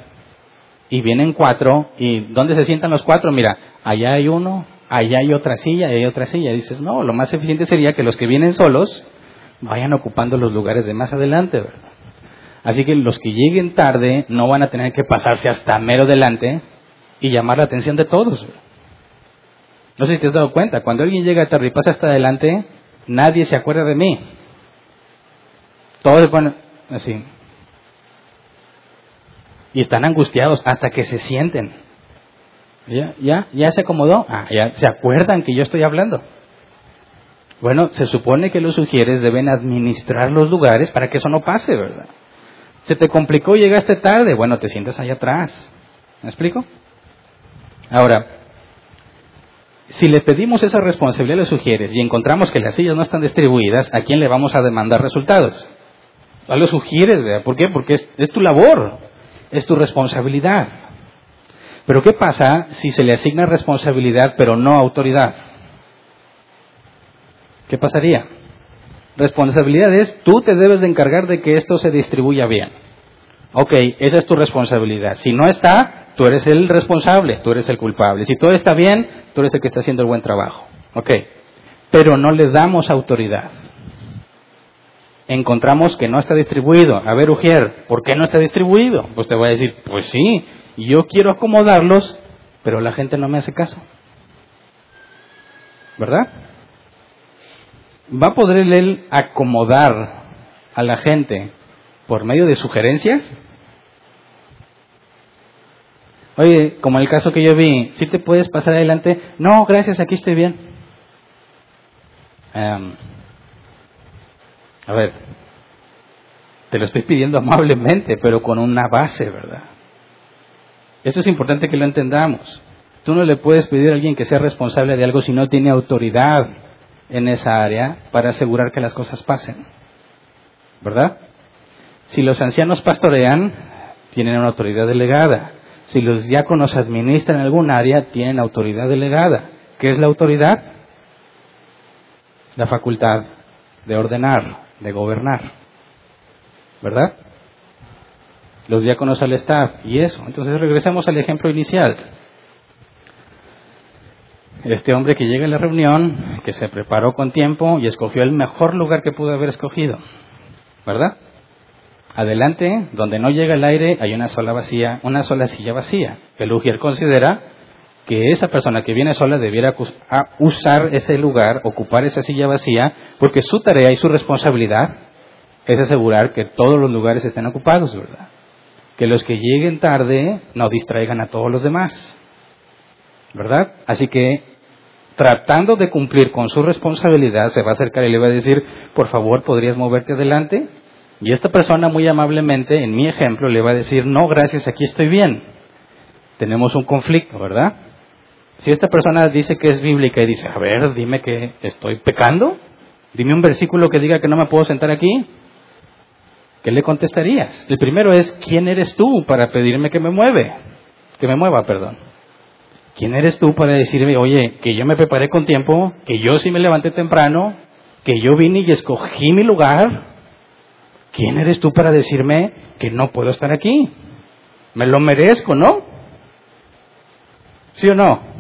y vienen cuatro y ¿dónde se sientan los cuatro? Mira, allá hay uno, allá hay otra silla, allá hay otra silla. dices, no, lo más eficiente sería que los que vienen solos vayan ocupando los lugares de más adelante, ¿verdad? Así que los que lleguen tarde no van a tener que pasarse hasta mero delante y llamar la atención de todos. No sé si te has dado cuenta, cuando alguien llega tarde y pasa hasta adelante, nadie se acuerda de mí. Todos van así. Y están angustiados hasta que se sienten. ¿Ya? ¿Ya? ¿Ya se acomodó? Ah, ya se acuerdan que yo estoy hablando. Bueno, se supone que los sugieres deben administrar los lugares para que eso no pase, ¿verdad? Se te complicó llegaste tarde, bueno, te sientas allá atrás. ¿Me explico? Ahora, si le pedimos esa responsabilidad a los sugieres y encontramos que las sillas no están distribuidas, ¿a quién le vamos a demandar resultados? A los sugieres, ¿verdad? ¿Por qué? Porque es, es tu labor, es tu responsabilidad. Pero ¿qué pasa si se le asigna responsabilidad pero no autoridad? ¿Qué pasaría? Responsabilidad es, tú te debes de encargar de que esto se distribuya bien. Ok, esa es tu responsabilidad. Si no está, tú eres el responsable, tú eres el culpable. Si todo está bien, tú eres el que está haciendo el buen trabajo. Ok, pero no le damos autoridad. Encontramos que no está distribuido. A ver, Ujier, ¿por qué no está distribuido? Pues te voy a decir, pues sí, yo quiero acomodarlos, pero la gente no me hace caso. ¿Verdad? ¿Va a poder él acomodar a la gente por medio de sugerencias? Oye, como el caso que yo vi, ¿sí te puedes pasar adelante? No, gracias, aquí estoy bien. Em, a ver, te lo estoy pidiendo amablemente, pero con una base, ¿verdad? Eso es importante que lo entendamos. Tú no le puedes pedir a alguien que sea responsable de algo si no tiene autoridad en esa área para asegurar que las cosas pasen. ¿Verdad? Si los ancianos pastorean, tienen una autoridad delegada. Si los diáconos administran algún área, tienen autoridad delegada. ¿Qué es la autoridad? La facultad de ordenar, de gobernar. ¿Verdad? Los diáconos al staff y eso. Entonces regresemos al ejemplo inicial este hombre que llega a la reunión, que se preparó con tiempo y escogió el mejor lugar que pudo haber escogido, ¿verdad? Adelante, donde no llega el aire, hay una sola vacía, una sola silla vacía. El Ujier considera que esa persona que viene sola debiera usar ese lugar, ocupar esa silla vacía, porque su tarea y su responsabilidad es asegurar que todos los lugares estén ocupados, ¿verdad? Que los que lleguen tarde no distraigan a todos los demás. ¿verdad? Así que tratando de cumplir con su responsabilidad, se va a acercar y le va a decir, por favor, ¿podrías moverte adelante? Y esta persona muy amablemente, en mi ejemplo, le va a decir, no, gracias, aquí estoy bien. Tenemos un conflicto, ¿verdad? Si esta persona dice que es bíblica y dice, a ver, dime que estoy pecando, dime un versículo que diga que no me puedo sentar aquí, ¿qué le contestarías? El primero es, ¿quién eres tú para pedirme que me mueve? Que me mueva, perdón. ¿Quién eres tú para decirme, oye, que yo me preparé con tiempo, que yo sí me levanté temprano, que yo vine y escogí mi lugar? ¿Quién eres tú para decirme que no puedo estar aquí? Me lo merezco, ¿no? ¿Sí o no?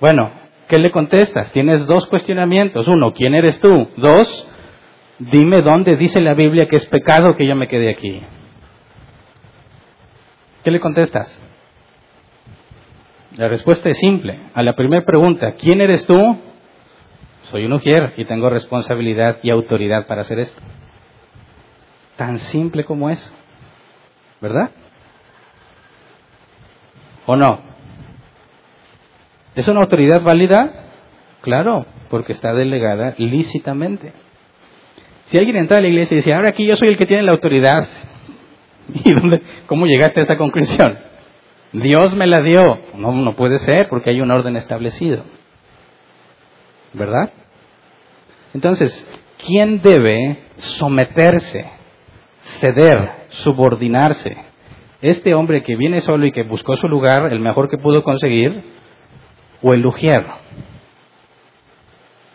Bueno, ¿qué le contestas? Tienes dos cuestionamientos. Uno, ¿quién eres tú? Dos, dime dónde dice la Biblia que es pecado que yo me quede aquí. ¿Qué le contestas? La respuesta es simple. A la primera pregunta, ¿quién eres tú? Soy un ujier y tengo responsabilidad y autoridad para hacer esto. Tan simple como eso. ¿Verdad? ¿O no? ¿Es una autoridad válida? Claro, porque está delegada lícitamente. Si alguien entra a la iglesia y dice, ahora aquí yo soy el que tiene la autoridad, ¿y dónde, cómo llegaste a esa conclusión? Dios me la dio. No, no puede ser porque hay un orden establecido. ¿Verdad? Entonces, ¿quién debe someterse, ceder, subordinarse? ¿Este hombre que viene solo y que buscó su lugar, el mejor que pudo conseguir, o el Lugier?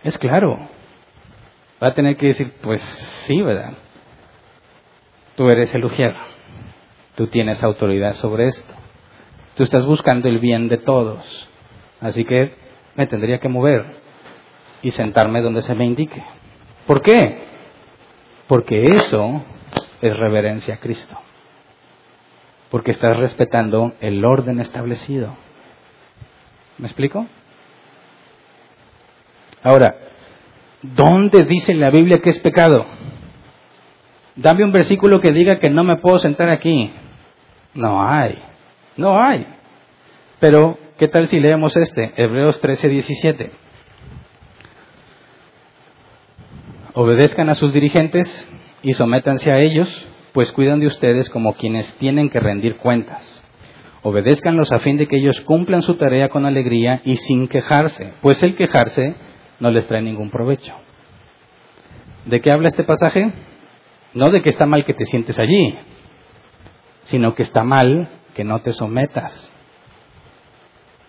Es claro. Va a tener que decir, pues sí, ¿verdad? Tú eres el Lugier. Tú tienes autoridad sobre esto. Tú estás buscando el bien de todos. Así que me tendría que mover y sentarme donde se me indique. ¿Por qué? Porque eso es reverencia a Cristo. Porque estás respetando el orden establecido. ¿Me explico? Ahora, ¿dónde dice la Biblia que es pecado? Dame un versículo que diga que no me puedo sentar aquí. No hay, no hay. Pero, ¿qué tal si leemos este? Hebreos 13, 17. Obedezcan a sus dirigentes y sométanse a ellos, pues cuidan de ustedes como quienes tienen que rendir cuentas. Obedezcanlos a fin de que ellos cumplan su tarea con alegría y sin quejarse, pues el quejarse no les trae ningún provecho. ¿De qué habla este pasaje? No de que está mal que te sientes allí, sino que está mal que no te sometas.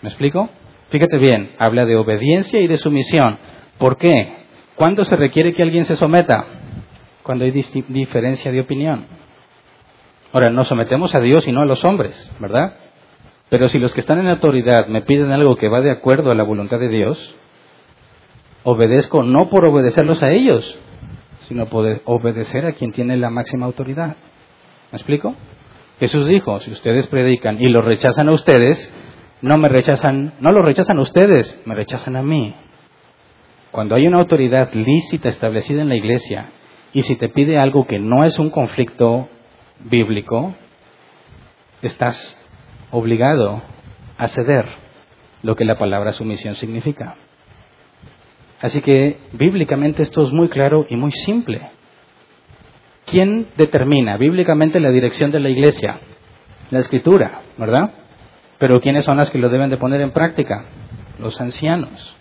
¿Me explico? Fíjate bien, habla de obediencia y de sumisión. ¿Por qué? ¿Cuándo se requiere que alguien se someta? Cuando hay diferencia de opinión. Ahora, nos sometemos a Dios y no a los hombres, ¿verdad? Pero si los que están en autoridad me piden algo que va de acuerdo a la voluntad de Dios, obedezco no por obedecerlos a ellos, sino por obedecer a quien tiene la máxima autoridad. ¿Me explico? Jesús dijo, si ustedes predican y lo rechazan a ustedes, no me rechazan, no lo rechazan a ustedes, me rechazan a mí. Cuando hay una autoridad lícita establecida en la iglesia y si te pide algo que no es un conflicto bíblico, estás obligado a ceder lo que la palabra sumisión significa. Así que bíblicamente esto es muy claro y muy simple. ¿Quién determina bíblicamente la dirección de la iglesia? La escritura, ¿verdad? Pero ¿quiénes son las que lo deben de poner en práctica? Los ancianos.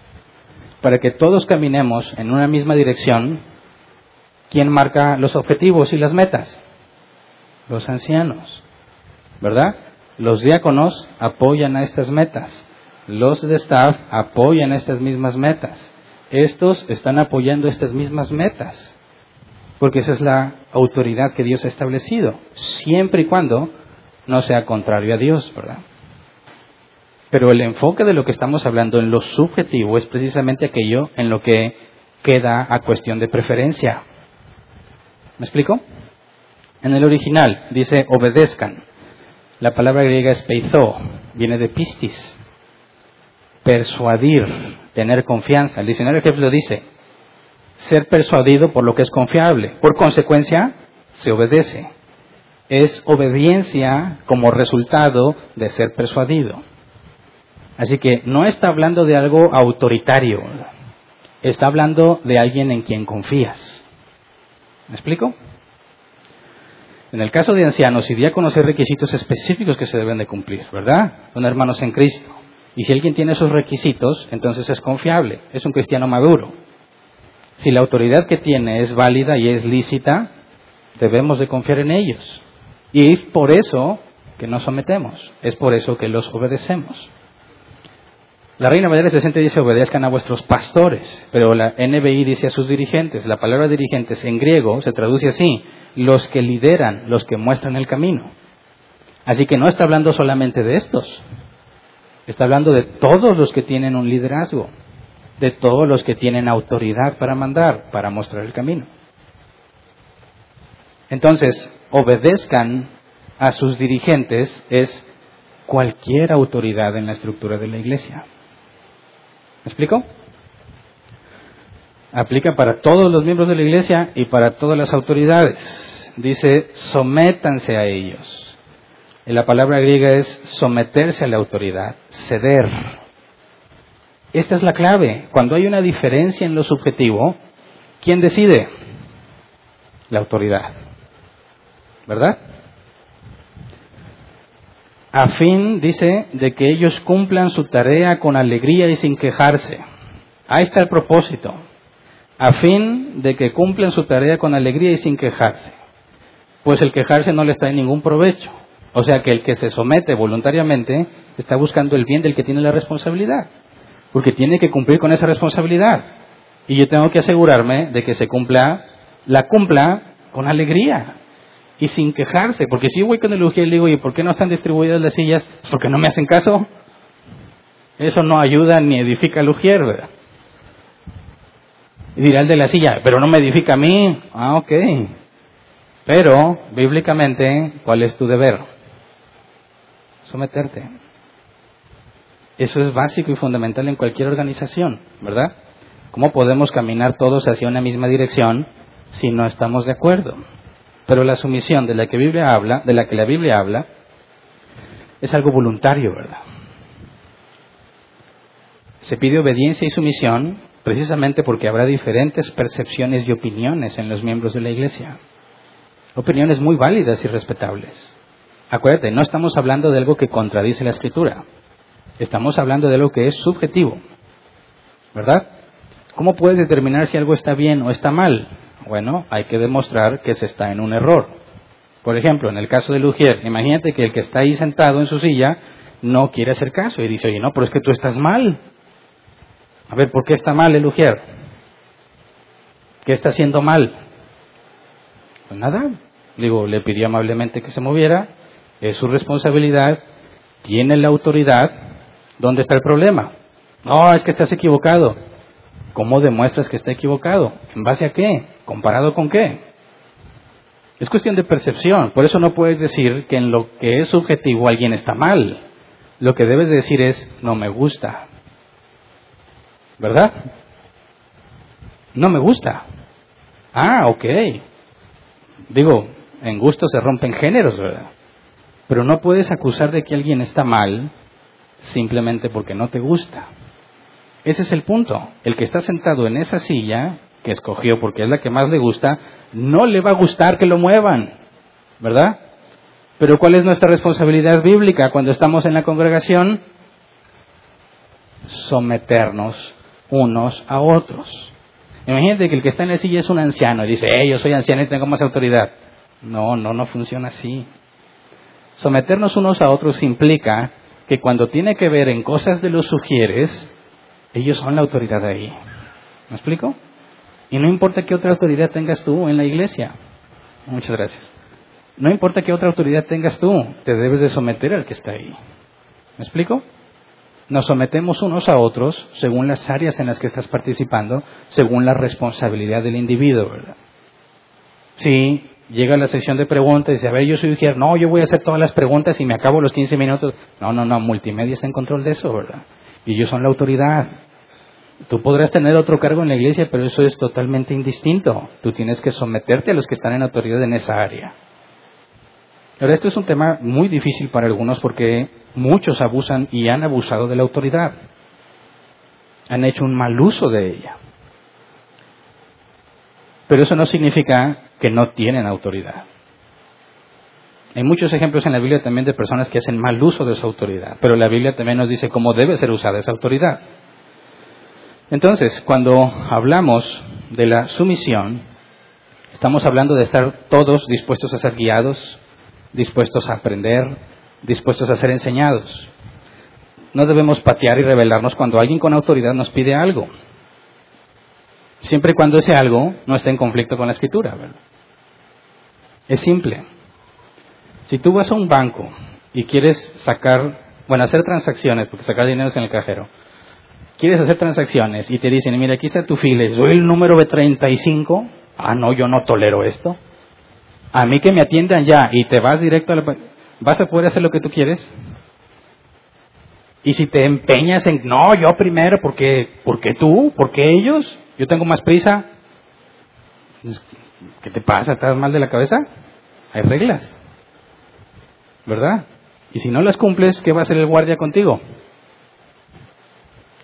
Para que todos caminemos en una misma dirección, ¿quién marca los objetivos y las metas? Los ancianos, ¿verdad? Los diáconos apoyan a estas metas. Los de staff apoyan estas mismas metas estos están apoyando estas mismas metas, porque esa es la autoridad que Dios ha establecido, siempre y cuando no sea contrario a Dios, ¿verdad? Pero el enfoque de lo que estamos hablando en lo subjetivo es precisamente aquello en lo que queda a cuestión de preferencia. ¿Me explico? En el original dice obedezcan. La palabra griega es peizo, viene de pistis, persuadir, tener confianza. El diccionario ejemplo dice, ser persuadido por lo que es confiable. Por consecuencia, se obedece. Es obediencia como resultado de ser persuadido. Así que no está hablando de algo autoritario, está hablando de alguien en quien confías. ¿Me explico? En el caso de ancianos y diáconos hay requisitos específicos que se deben de cumplir, ¿verdad? Son hermanos en Cristo. Y si alguien tiene esos requisitos, entonces es confiable, es un cristiano maduro. Si la autoridad que tiene es válida y es lícita, debemos de confiar en ellos. Y es por eso que nos sometemos, es por eso que los obedecemos. La Reina Valera 60 dice obedezcan a vuestros pastores, pero la NBI dice a sus dirigentes. La palabra dirigentes en griego se traduce así, los que lideran, los que muestran el camino. Así que no está hablando solamente de estos, Está hablando de todos los que tienen un liderazgo, de todos los que tienen autoridad para mandar, para mostrar el camino. Entonces, obedezcan a sus dirigentes es cualquier autoridad en la estructura de la iglesia. ¿Me explico? Aplica para todos los miembros de la iglesia y para todas las autoridades. Dice, sométanse a ellos. La palabra griega es someterse a la autoridad, ceder. Esta es la clave. Cuando hay una diferencia en lo subjetivo, ¿quién decide? La autoridad. ¿Verdad? A fin, dice, de que ellos cumplan su tarea con alegría y sin quejarse. Ahí está el propósito. A fin de que cumplan su tarea con alegría y sin quejarse. Pues el quejarse no les trae ningún provecho. O sea que el que se somete voluntariamente está buscando el bien del que tiene la responsabilidad, porque tiene que cumplir con esa responsabilidad. Y yo tengo que asegurarme de que se cumpla, la cumpla con alegría y sin quejarse, porque si yo voy con el Ujier y le digo, ¿y por qué no están distribuidas las sillas? Porque no me hacen caso. Eso no ayuda ni edifica al Ujier, ¿verdad? Y dirá el de la silla, pero no me edifica a mí. Ah, ok. Pero, bíblicamente, ¿cuál es tu deber? Someterte. Eso es básico y fundamental en cualquier organización, ¿verdad? ¿Cómo podemos caminar todos hacia una misma dirección si no estamos de acuerdo? Pero la sumisión de la que Biblia habla, de la que la Biblia habla, es algo voluntario, ¿verdad? Se pide obediencia y sumisión precisamente porque habrá diferentes percepciones y opiniones en los miembros de la Iglesia. Opiniones muy válidas y respetables. Acuérdate, no estamos hablando de algo que contradice la Escritura. Estamos hablando de algo que es subjetivo. ¿Verdad? ¿Cómo puedes determinar si algo está bien o está mal? Bueno, hay que demostrar que se está en un error. Por ejemplo, en el caso de Lugier, imagínate que el que está ahí sentado en su silla no quiere hacer caso y dice, oye, no, pero es que tú estás mal. A ver, ¿por qué está mal el Ujier? ¿Qué está haciendo mal? Pues nada. Digo, le pidió amablemente que se moviera, es su responsabilidad, tiene la autoridad. ¿Dónde está el problema? No, es que estás equivocado. ¿Cómo demuestras que está equivocado? ¿En base a qué? ¿Comparado con qué? Es cuestión de percepción. Por eso no puedes decir que en lo que es subjetivo alguien está mal. Lo que debes decir es, no me gusta. ¿verdad? No me gusta. Ah, ok. Digo, en gusto se rompen géneros, ¿verdad? Pero no puedes acusar de que alguien está mal simplemente porque no te gusta. Ese es el punto. El que está sentado en esa silla, que escogió porque es la que más le gusta, no le va a gustar que lo muevan, ¿verdad? Pero ¿cuál es nuestra responsabilidad bíblica cuando estamos en la congregación? Someternos unos a otros. Imagínate que el que está en la silla es un anciano y dice, hey, yo soy anciano y tengo más autoridad. No, no, no funciona así. Someternos unos a otros implica que cuando tiene que ver en cosas de los sugieres, ellos son la autoridad ahí. ¿Me explico? Y no importa qué otra autoridad tengas tú en la iglesia. Muchas gracias. No importa qué otra autoridad tengas tú, te debes de someter al que está ahí. ¿Me explico? Nos sometemos unos a otros según las áreas en las que estás participando, según la responsabilidad del individuo, ¿verdad? Si llega la sección de preguntas y dice, a ver, yo soy ujier, no, yo voy a hacer todas las preguntas y me acabo los 15 minutos. No, no, no, multimedia está en control de eso, ¿verdad? Y ellos son la autoridad. Tú podrás tener otro cargo en la iglesia, pero eso es totalmente indistinto. Tú tienes que someterte a los que están en autoridad en esa área. Ahora, esto es un tema muy difícil para algunos porque muchos abusan y han abusado de la autoridad. Han hecho un mal uso de ella. Pero eso no significa que no tienen autoridad. Hay muchos ejemplos en la Biblia también de personas que hacen mal uso de su autoridad, pero la Biblia también nos dice cómo debe ser usada esa autoridad. Entonces, cuando hablamos de la sumisión, estamos hablando de estar todos dispuestos a ser guiados, dispuestos a aprender, dispuestos a ser enseñados. No debemos patear y rebelarnos cuando alguien con autoridad nos pide algo. Siempre y cuando ese algo no esté en conflicto con la escritura. Es simple. Si tú vas a un banco y quieres sacar, bueno, hacer transacciones, porque sacar dinero es en el cajero, quieres hacer transacciones y te dicen, mira, aquí está tu file, doy el número de 35, ah, no, yo no tolero esto. A mí que me atiendan ya y te vas directo a la... ¿Vas a poder hacer lo que tú quieres? Y si te empeñas en, no, yo primero, porque, porque tú, porque ellos, yo tengo más prisa, ¿qué te pasa? ¿Estás mal de la cabeza? Hay reglas, ¿verdad? Y si no las cumples, ¿qué va a hacer el guardia contigo?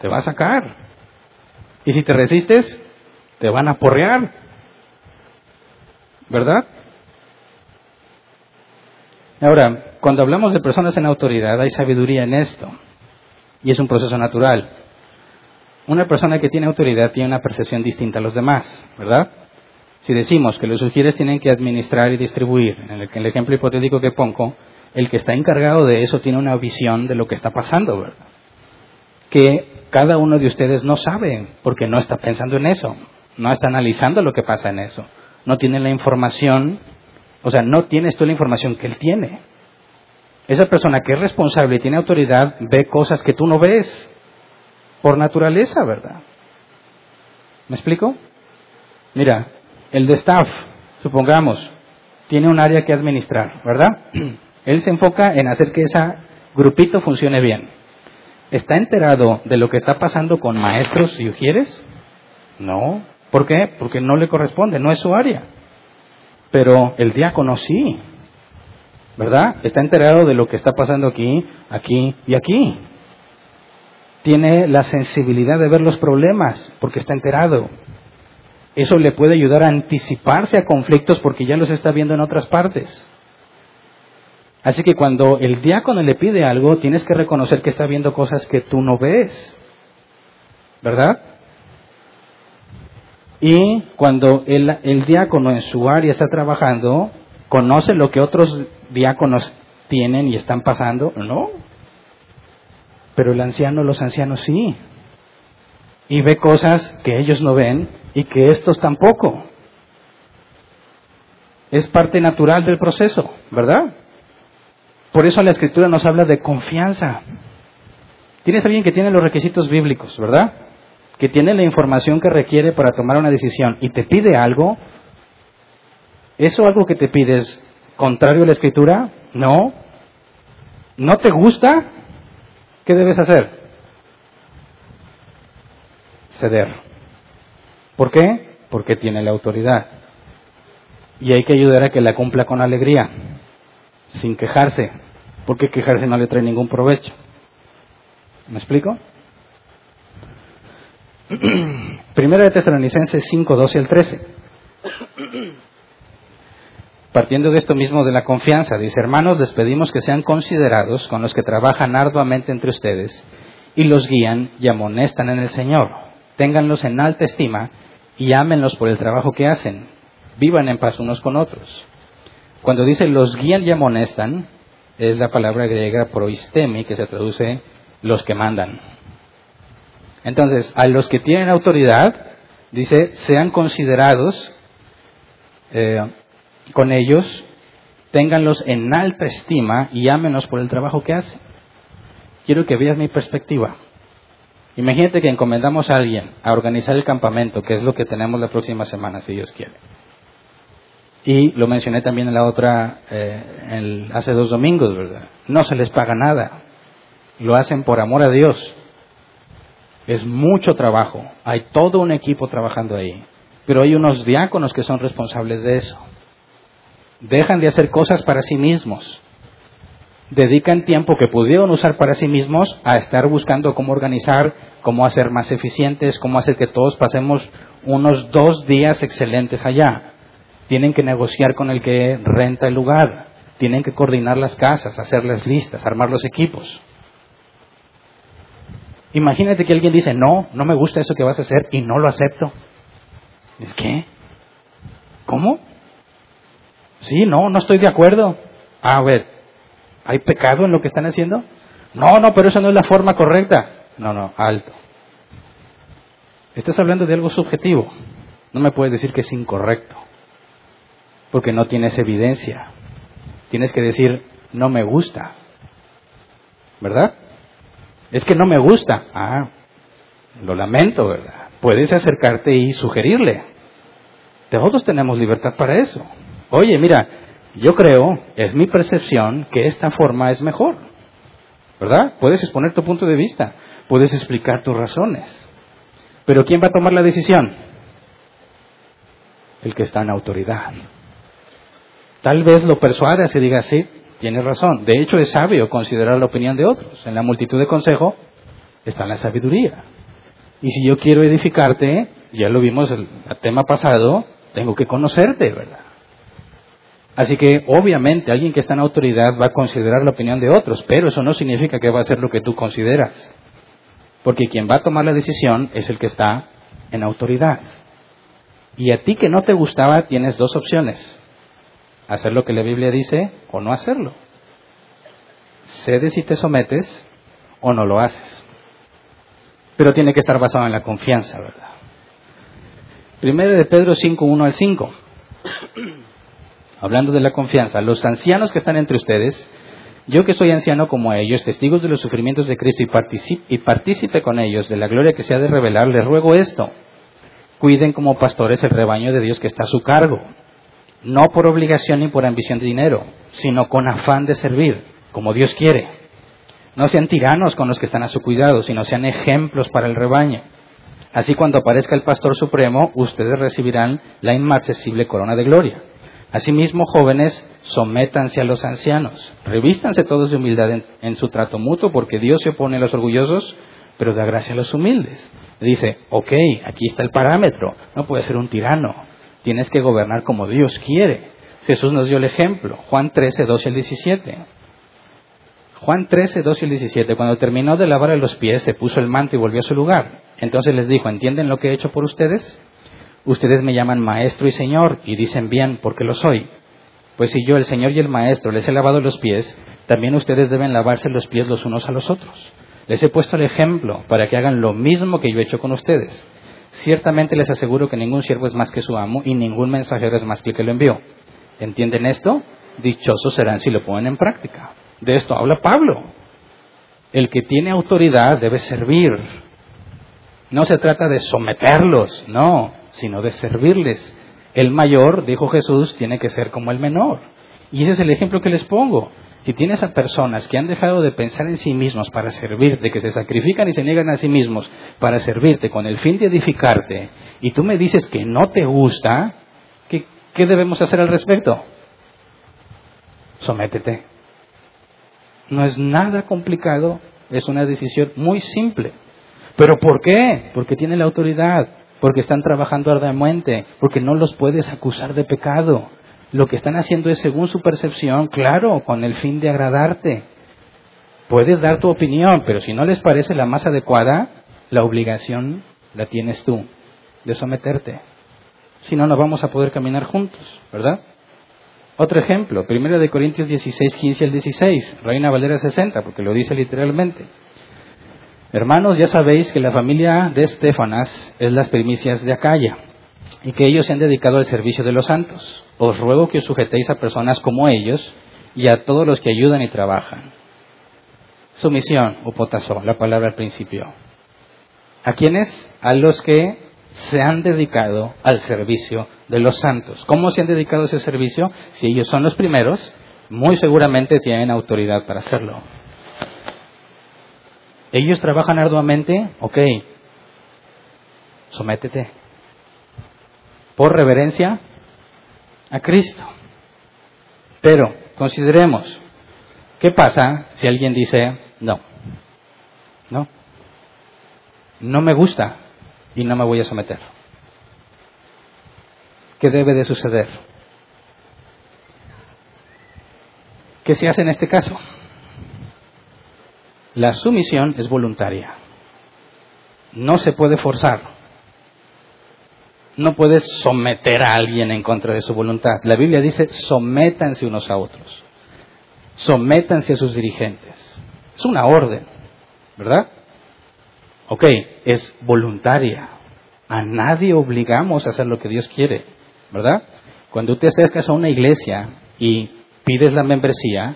Te va a sacar. Y si te resistes, te van a porrear, ¿verdad? Ahora, cuando hablamos de personas en autoridad, hay sabiduría en esto. Y es un proceso natural. Una persona que tiene autoridad tiene una percepción distinta a los demás, ¿verdad? Si decimos que los sugieres tienen que administrar y distribuir, en el, ejemplo hipotético que pongo, el que está encargado de eso tiene una visión de lo que está pasando, ¿verdad? Que cada uno de ustedes no sabe, porque no está pensando en eso, no está analizando lo que pasa en eso, no tiene la información o sea, no tienes tú la información que él tiene. Esa persona que es responsable y tiene autoridad ve cosas que tú no ves por naturaleza, ¿verdad? ¿Me explico? Mira, el de staff, supongamos, tiene un área que administrar, ¿verdad? Él se enfoca en hacer que ese grupito funcione bien. ¿Está enterado de lo que está pasando con maestros y ujieres? No. ¿Por qué? Porque no le corresponde, no es su área. Pero el diácono sí. ¿Verdad? Está enterado de lo que está pasando aquí, aquí y aquí. Tiene la sensibilidad de ver los problemas porque está enterado. Eso le puede ayudar a anticiparse a conflictos porque ya los está viendo en otras partes. Así que cuando el diácono le pide algo, tienes que reconocer que está viendo cosas que tú no ves. ¿Verdad? Y cuando el, diácono en su área está trabajando, conoce lo que otros diáconos tienen y están pasando, no. Pero el anciano, los ancianos sí. Y ve cosas que ellos no ven y que estos tampoco. Es parte natural del proceso, ¿verdad? Por eso la escritura nos habla de confianza. Tienes alguien que tiene los requisitos bíblicos, ¿verdad? Que tiene la información que requiere para tomar una decisión y te pide algo. ¿Eso algo que te pides contrario a la escritura? No. ¿No te gusta? ¿Qué debes hacer? Ceder. ¿Por qué? Porque tiene la autoridad. Y hay que ayudar a que la cumpla con alegría, sin quejarse, porque quejarse no le trae ningún provecho. ¿Me explico? Primera de Tesalonicenses 5, 12 al 13. Partiendo de esto mismo de la confianza, dice, hermanos, les pedimos que sean considerados con los que trabajan arduamente entre ustedes y los guían y amonestan en el Señor. Ténganlos en alta estima y ámenlos por el trabajo que hacen. Vivan en paz unos con otros. Cuando dice los guían y amonestan, es la palabra griega proistemi, que se traduce los que mandan. Entonces, a los que tienen autoridad, dice, sean considerados eh, con ellos, ténganlos en alta estima y ámenlos por el trabajo que hacen. Quiero que veas mi perspectiva. Imagínate que encomendamos a alguien a organizar el campamento, que es lo que tenemos la próxima semana, si Dios quiere. Y lo mencioné también en la otra, eh, hace dos domingos, ¿verdad? No se les paga nada. Lo hacen por amor a Dios. Es mucho trabajo. Hay todo un equipo trabajando ahí. Pero hay unos diáconos que son responsables de eso. Dejan de hacer cosas para sí mismos dedican tiempo que pudieron usar para sí mismos a estar buscando cómo organizar, cómo hacer más eficientes, cómo hacer que todos pasemos unos dos días excelentes allá. Tienen que negociar con el que renta el lugar, tienen que coordinar las casas, hacer las listas, armar los equipos. Imagínate que alguien dice, no, no me gusta eso que vas a hacer y no lo acepto. ¿Es qué? ¿Cómo? Sí, no, no estoy de acuerdo. A ver, ¿Hay pecado en lo que están haciendo? No, no, pero eso no es la forma correcta. No, no, alto. Estás hablando de algo subjetivo. No me puedes decir que es incorrecto. Porque no tienes evidencia. Tienes que decir, no me gusta. ¿Verdad? Es que no me gusta. Ah, lo lamento, ¿verdad? Puedes acercarte y sugerirle. Todos tenemos libertad para eso. Oye, mira, yo creo, es mi percepción, que esta forma es mejor. ¿Verdad? Puedes exponer tu punto de vista, puedes explicar tus razones. Pero ¿quién va a tomar la decisión? El que está en autoridad. Tal vez lo persuadas y digas, sí, tienes razón. De hecho, es sabio considerar la opinión de otros. En la multitud de consejo está la sabiduría. Y si yo quiero edificarte, ya lo vimos el, el tema pasado, tengo que conocerte, ¿verdad? Así que obviamente alguien que está en autoridad va a considerar la opinión de otros, pero eso no significa que va a hacer lo que tú consideras. Porque quien va a tomar la decisión es el que está en autoridad. Y a ti que no te gustaba tienes dos opciones. Hacer lo que la Biblia dice o no hacerlo. Cedes y te sometes o no lo haces. Pero tiene que estar basado en la confianza, ¿verdad? Primero de Pedro 5, 1 al 5 hablando de la confianza, los ancianos que están entre ustedes, yo que soy anciano como ellos, testigos de los sufrimientos de Cristo y, y partícipe con ellos de la gloria que se ha de revelar, les ruego esto, cuiden como pastores el rebaño de Dios que está a su cargo, no por obligación ni por ambición de dinero, sino con afán de servir, como Dios quiere. No sean tiranos con los que están a su cuidado, sino sean ejemplos para el rebaño. Así cuando aparezca el Pastor Supremo, ustedes recibirán la inmarcesible corona de gloria. Asimismo, jóvenes, sométanse a los ancianos. Revístanse todos de humildad en, en, su trato mutuo, porque Dios se opone a los orgullosos, pero da gracia a los humildes. Dice, ok, aquí está el parámetro. No puedes ser un tirano. Tienes que gobernar como Dios quiere. Jesús nos dio el ejemplo. Juan 13, 12 al 17. Juan 13, 12 al 17. Cuando terminó de lavarle los pies, se puso el manto y volvió a su lugar. Entonces les dijo, ¿entienden lo que he hecho por ustedes? Ustedes me llaman maestro y señor y dicen bien porque lo soy. Pues si yo, el señor y el maestro, les he lavado los pies, también ustedes deben lavarse los pies los unos a los otros. Les he puesto el ejemplo para que hagan lo mismo que yo he hecho con ustedes. Ciertamente les aseguro que ningún siervo es más que su amo y ningún mensajero es más que el que lo envió. ¿Entienden esto? Dichosos serán si lo ponen en práctica. De esto habla Pablo. El que tiene autoridad debe servir. No se trata de someterlos, no, sino de servirles. El mayor, dijo Jesús, tiene que ser como el menor. Y ese es el ejemplo que les pongo. Si tienes a personas que han dejado de pensar en sí mismos para servirte, que se sacrifican y se niegan a sí mismos para servirte con el fin de edificarte, y tú me dices que no te gusta, ¿qué, qué debemos hacer al respecto? Sométete. No es nada complicado, es una decisión muy simple. ¿Pero por qué? Porque tiene la autoridad, porque están trabajando arduamente, porque no los puedes acusar de pecado. Lo que están haciendo es según su percepción, claro, con el fin de agradarte. Puedes dar tu opinión, pero si no les parece la más adecuada, la obligación la tienes tú de someterte. Si no, no vamos a poder caminar juntos, ¿verdad? Otro ejemplo, 1 de Corintios 16, 15 al 16, Reina Valera 60, porque lo dice literalmente. Hermanos, ya sabéis que la familia de Estefanas es las primicias de Acaya y que ellos se han dedicado al servicio de los santos. Os ruego que os sujetéis a personas como ellos y a todos los que ayudan y trabajan. Sumisión, upotazo, la palabra al principio. ¿A quiénes? A los que se han dedicado al servicio de los santos. ¿Cómo se han dedicado a ese servicio? Si ellos son los primeros, muy seguramente tienen autoridad para hacerlo. Ellos trabajan arduamente, ok, sométete. Por reverencia a Cristo. Pero consideremos, ¿qué pasa si alguien dice, no, no, no me gusta y no me voy a someter? ¿Qué debe de suceder? ¿Qué se hace en este caso? La sumisión es voluntaria. No se puede forzar. No puedes someter a alguien en contra de su voluntad. La Biblia dice, sométanse unos a otros. Sométanse a sus dirigentes. Es una orden, ¿verdad? Ok, es voluntaria. A nadie obligamos a hacer lo que Dios quiere, ¿verdad? Cuando te acercas a una iglesia y pides la membresía,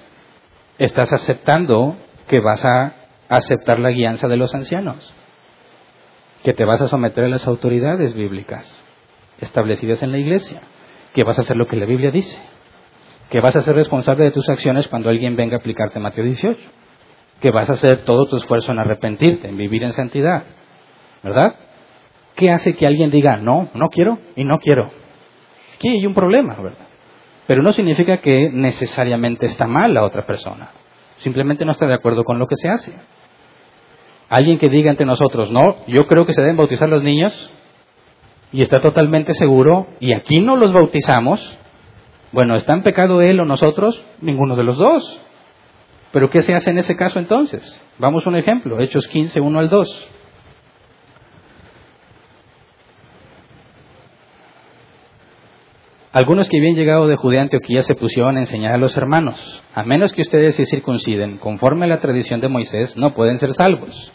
estás aceptando que vas a aceptar la guianza de los ancianos, que te vas a someter a las autoridades bíblicas establecidas en la iglesia, que vas a hacer lo que la Biblia dice, que vas a ser responsable de tus acciones cuando alguien venga a aplicarte Mateo 18, que vas a hacer todo tu esfuerzo en arrepentirte, en vivir en santidad, ¿verdad? ¿Qué hace que alguien diga, no, no quiero y no quiero? Aquí hay un problema, ¿verdad? Pero no significa que necesariamente está mal la otra persona. Simplemente no está de acuerdo con lo que se hace. Alguien que diga ante nosotros, no, yo creo que se deben bautizar los niños y está totalmente seguro y aquí no los bautizamos, bueno, ¿está en pecado él o nosotros? Ninguno de los dos. Pero ¿qué se hace en ese caso entonces? Vamos a un ejemplo, Hechos 15, 1 al 2. Algunos que habían llegado de Judea Antioquía se pusieron a enseñar a los hermanos, a menos que ustedes se circunciden conforme a la tradición de Moisés, no pueden ser salvos.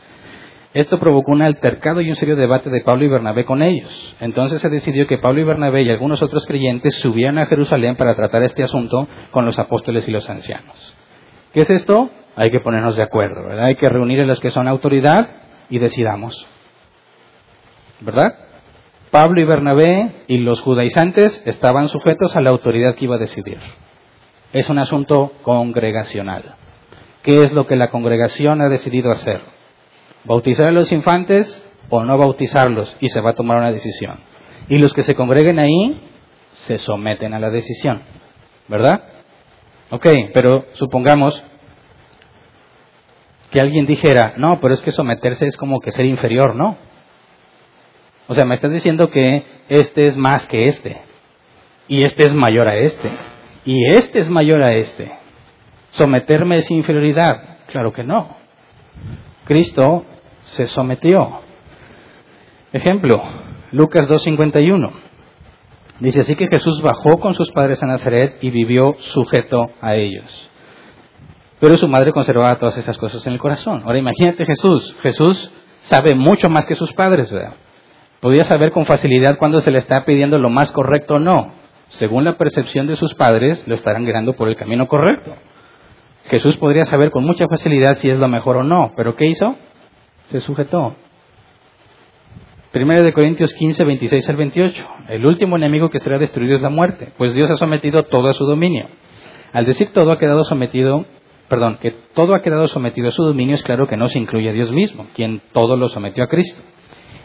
Esto provocó un altercado y un serio debate de Pablo y Bernabé con ellos. Entonces se decidió que Pablo y Bernabé y algunos otros creyentes subieran a Jerusalén para tratar este asunto con los apóstoles y los ancianos. ¿Qué es esto? Hay que ponernos de acuerdo, ¿verdad? Hay que reunir a los que son autoridad y decidamos. ¿Verdad? Pablo y Bernabé y los judaizantes estaban sujetos a la autoridad que iba a decidir. Es un asunto congregacional. ¿Qué es lo que la congregación ha decidido hacer? ¿Bautizar a los infantes o no bautizarlos? Y se va a tomar una decisión. Y los que se congreguen ahí se someten a la decisión. ¿Verdad? Ok, pero supongamos que alguien dijera, no, pero es que someterse es como que ser inferior, ¿no? O sea, me estás diciendo que este es más que este, y este es mayor a este, y este es mayor a este. ¿Someterme es inferioridad? Claro que no. Cristo se sometió. Ejemplo, Lucas 2.51. Dice así que Jesús bajó con sus padres a Nazaret y vivió sujeto a ellos. Pero su madre conservaba todas esas cosas en el corazón. Ahora imagínate Jesús. Jesús sabe mucho más que sus padres, ¿verdad? Podía saber con facilidad cuando se le está pidiendo lo más correcto o no. Según la percepción de sus padres, lo estarán guiando por el camino correcto. Jesús podría saber con mucha facilidad si es lo mejor o no, pero ¿qué hizo? Se sujetó. Primero de Corintios 15, 26 al 28. El último enemigo que será destruido es la muerte, pues Dios ha sometido todo a su dominio. Al decir todo ha quedado sometido perdón, que todo ha quedado sometido a su dominio, es claro que no se incluye a Dios mismo, quien todo lo sometió a Cristo.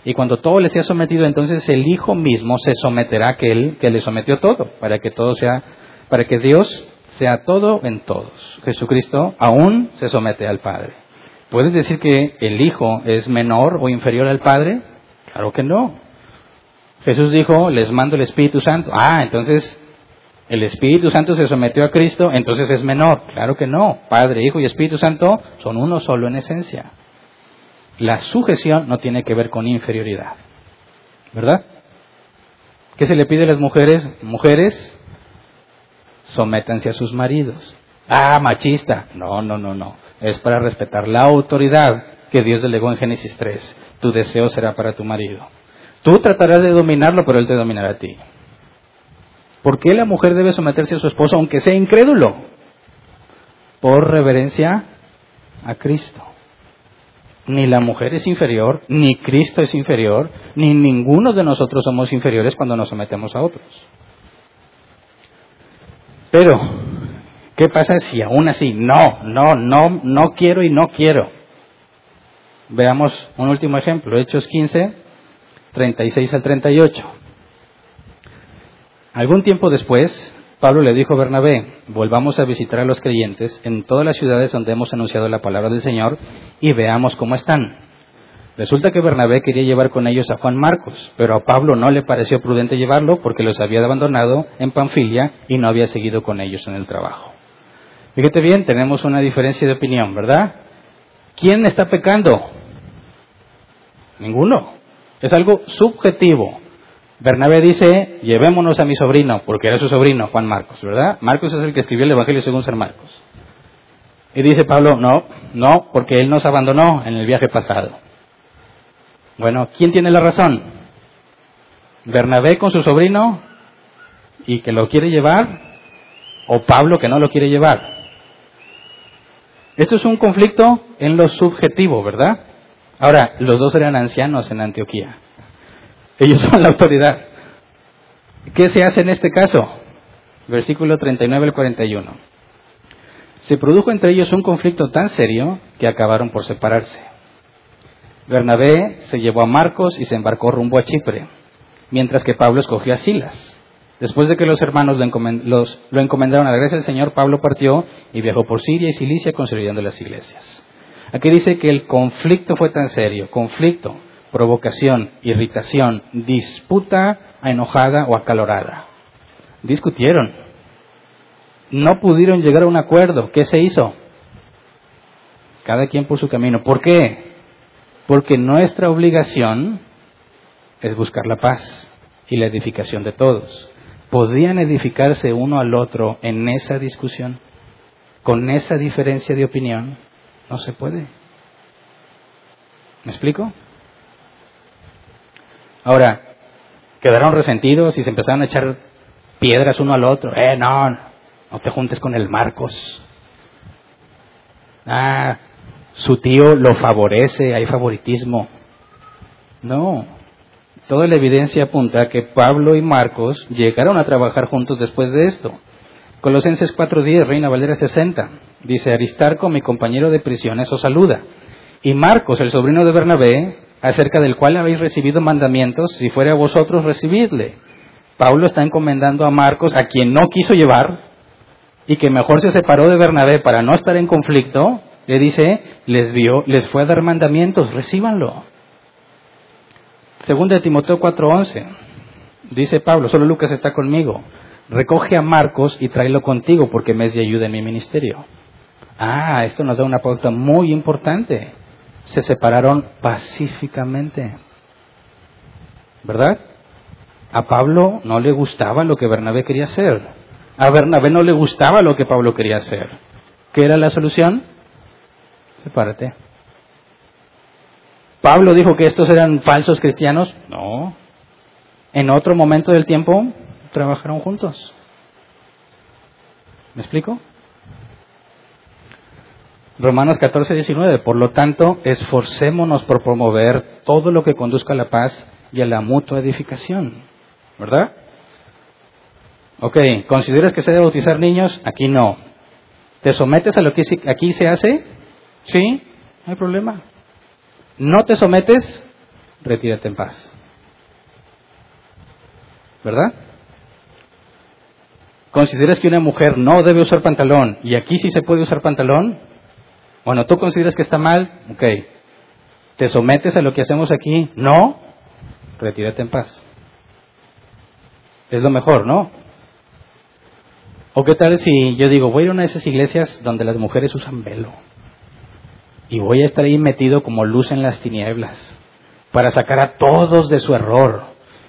Y cuando todo le sea sometido, entonces el Hijo mismo se someterá a aquel que le sometió todo, para que todo sea, para que Dios sea todo en todos. Jesucristo aún se somete al Padre. ¿Puedes decir que el Hijo es menor o inferior al Padre? Claro que no. Jesús dijo, les mando el Espíritu Santo. Ah, entonces el Espíritu Santo se sometió a Cristo, entonces es menor. Claro que no. Padre, Hijo y Espíritu Santo son uno solo en esencia. La sujeción no tiene que ver con inferioridad. ¿Verdad? ¿Qué se le pide a las mujeres? Mujeres, sométanse a sus maridos. Ah, machista. No, no, no, no. Es para respetar la autoridad que Dios delegó en Génesis 3. Tu deseo será para tu marido. Tú tratarás de dominarlo, pero él te dominará a ti. ¿Por qué la mujer debe someterse a su esposo aunque sea incrédulo? Por reverencia a Cristo. Ni la mujer es inferior, ni Cristo es inferior, ni ninguno de nosotros somos inferiores cuando nos sometemos a otros. Pero, ¿qué pasa si aún así no, no, no, no quiero y no quiero? Veamos un último ejemplo, Hechos 15, 36 al 38. Algún tiempo después, Pablo le dijo a Bernabé, volvamos a visitar a los creyentes en todas las ciudades donde hemos anunciado la palabra del Señor y veamos cómo están. Resulta que Bernabé quería llevar con ellos a Juan Marcos, pero a Pablo no le pareció prudente llevarlo porque los había abandonado en Panfilia y no había seguido con ellos en el trabajo. Fíjate bien, tenemos una diferencia de opinión, ¿verdad? ¿Quién está pecando? Ninguno. Es algo subjetivo. Bernabé dice, llevémonos a mi sobrino, porque era su sobrino, Juan Marcos, ¿verdad? Marcos es el que escribió el Evangelio según San Marcos. Y dice Pablo, no, no, porque él nos abandonó en el viaje pasado. Bueno, ¿quién tiene la razón? ¿Bernabé con su sobrino y que lo quiere llevar? ¿O Pablo que no lo quiere llevar? Esto es un conflicto en lo subjetivo, ¿verdad? Ahora, los dos eran ancianos en Antioquía. Ellos son la autoridad. ¿Qué se hace en este caso? Versículo 39 al 41. Se produjo entre ellos un conflicto tan serio que acabaron por separarse. Bernabé se llevó a Marcos y se embarcó rumbo a Chipre, mientras que Pablo escogió a Silas. Después de que los hermanos lo, encomendaron a la gracia del Señor, Pablo partió y viajó por Siria y Cilicia consolidando las iglesias. Aquí dice que el conflicto fue tan serio, conflicto, provocación, irritación, disputa enojada o acalorada. Discutieron. No pudieron llegar a un acuerdo. ¿Qué se hizo? Cada quien por su camino. ¿Por qué? Porque nuestra obligación es buscar la paz y la edificación de todos. ¿Podrían edificarse uno al otro en esa discusión? ¿Con esa diferencia de opinión? No se puede. ¿Me explico? Ahora, quedaron resentidos y se empezaron a echar piedras uno al otro. Eh, no, no te juntes con el Marcos. Ah, su tío lo favorece, hay favoritismo. No, toda la evidencia apunta a que Pablo y Marcos llegaron a trabajar juntos después de esto. Colosenses 4.10, Reina Valera 60, dice, Aristarco, mi compañero de prisiones, os saluda. Y Marcos, el sobrino de Bernabé, acerca del cual habéis recibido mandamientos, si fuere a vosotros, recibidle. Pablo está encomendando a Marcos, a quien no quiso llevar, y que mejor se separó de Bernabé para no estar en conflicto, le dice, les dio, les fue a dar mandamientos, recíbanlo. Segunda de Timoteo 4:11, dice Pablo, solo Lucas está conmigo, recoge a Marcos y tráelo contigo porque me es de ayuda en mi ministerio. Ah, esto nos da una pauta muy importante. Se separaron pacíficamente. ¿Verdad? A Pablo no le gustaba lo que Bernabé quería hacer. A Bernabé no le gustaba lo que Pablo quería hacer. ¿Qué era la solución? Sepárate. Pablo dijo que estos eran falsos cristianos. No. En otro momento del tiempo trabajaron juntos. ¿Me explico? Romanos 14, 19. Por lo tanto, esforcémonos por promover todo lo que conduzca a la paz y a la mutua edificación. ¿Verdad? Ok, ¿consideras que se debe bautizar niños? Aquí no. ¿Te sometes a lo que aquí se hace? Sí, no hay problema. ¿No te sometes? Retírate en paz. ¿Verdad? ¿Consideras que una mujer no debe usar pantalón y aquí sí se puede usar pantalón? Bueno, ¿tú consideras que está mal? Ok. ¿Te sometes a lo que hacemos aquí? No. Retírate en paz. Es lo mejor, ¿no? ¿O qué tal si yo digo, voy a ir a una de esas iglesias donde las mujeres usan velo? Y voy a estar ahí metido como luz en las tinieblas para sacar a todos de su error.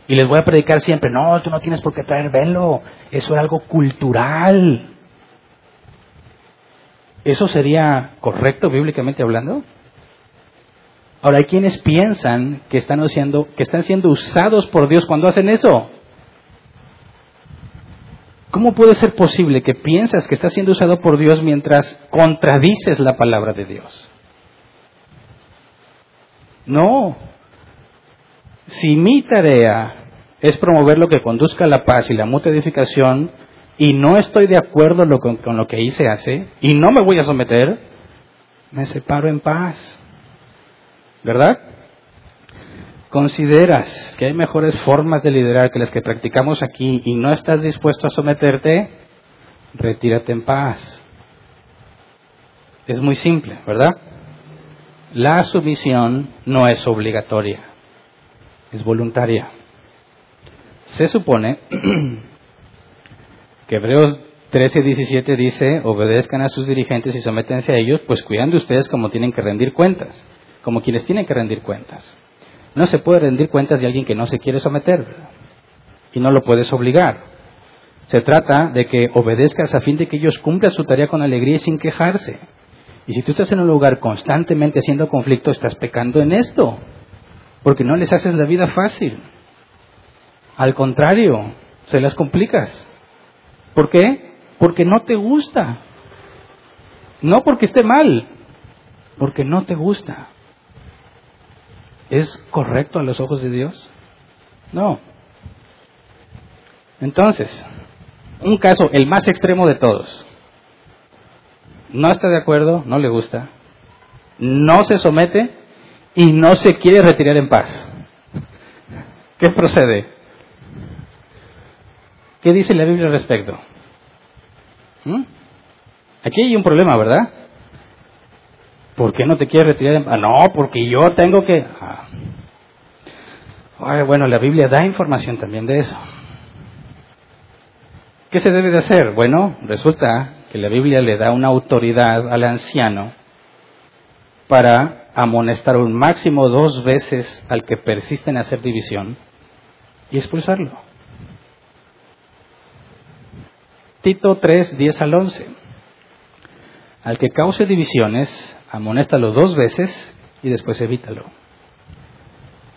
Y les voy a predicar siempre, no, tú no tienes por qué traer velo, eso es algo cultural. ¿Eso sería correcto bíblicamente hablando? Ahora, hay quienes piensan que están, haciendo, que están siendo usados por Dios cuando hacen eso. ¿Cómo puede ser posible que piensas que estás siendo usado por Dios mientras contradices la palabra de Dios? No. Si mi tarea es promover lo que conduzca a la paz y la mutua edificación, y no estoy de acuerdo con, lo que ahí se hace, y no me voy a someter, me separo en paz. ¿Verdad? ¿Consideras que hay mejores formas de liderar que las que practicamos aquí y no estás dispuesto a someterte? Retírate en paz. Es muy simple, ¿verdad? La sumisión no es obligatoria, es voluntaria. Se supone que Hebreos 13, 17 dice, obedezcan a sus dirigentes y sométense a ellos, pues cuidan de ustedes como tienen que rendir cuentas, como quienes tienen que rendir cuentas. No se puede rendir cuentas de alguien que no se quiere someter y no lo puedes obligar. Se trata de que obedezcas a fin de que ellos cumplan su tarea con alegría y sin quejarse. Y si tú estás en un lugar constantemente haciendo conflicto, estás pecando en esto, porque no les haces la vida fácil. Al contrario, se las complicas. ¿Por qué? Porque no te gusta. No porque esté mal, porque no te gusta. ¿Es correcto a los ojos de Dios? No. Entonces, un caso, el más extremo de todos. No está de acuerdo, no le gusta, no se somete y no se quiere retirar en paz. ¿Qué procede? ¿Qué dice la Biblia al respecto? ¿Mm? Aquí hay un problema, ¿verdad? ¿Por qué no te quieres retirar? Ah, no, porque yo tengo que... Ah. bueno, la Biblia da información también de eso. ¿Qué se debe de hacer? Bueno, resulta que la Biblia le da una autoridad al anciano para amonestar un máximo dos veces al que persiste en hacer división y expulsarlo. Tito 3, 10 al 11. Al que cause divisiones, amonéstalo dos veces y después evítalo.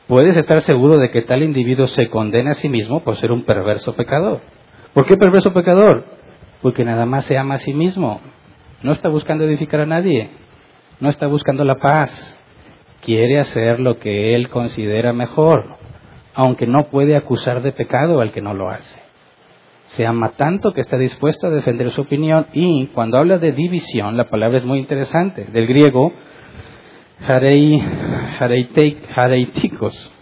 Puedes estar seguro de que tal individuo se condena a sí mismo por ser un perverso pecador. ¿Por qué perverso pecador? Porque nada más se ama a sí mismo. No está buscando edificar a nadie. No está buscando la paz. Quiere hacer lo que él considera mejor. aunque no puede acusar de pecado al que no lo hace. Se ama tanto que está dispuesto a defender su opinión y cuando habla de división, la palabra es muy interesante, del griego harei, hareitikos,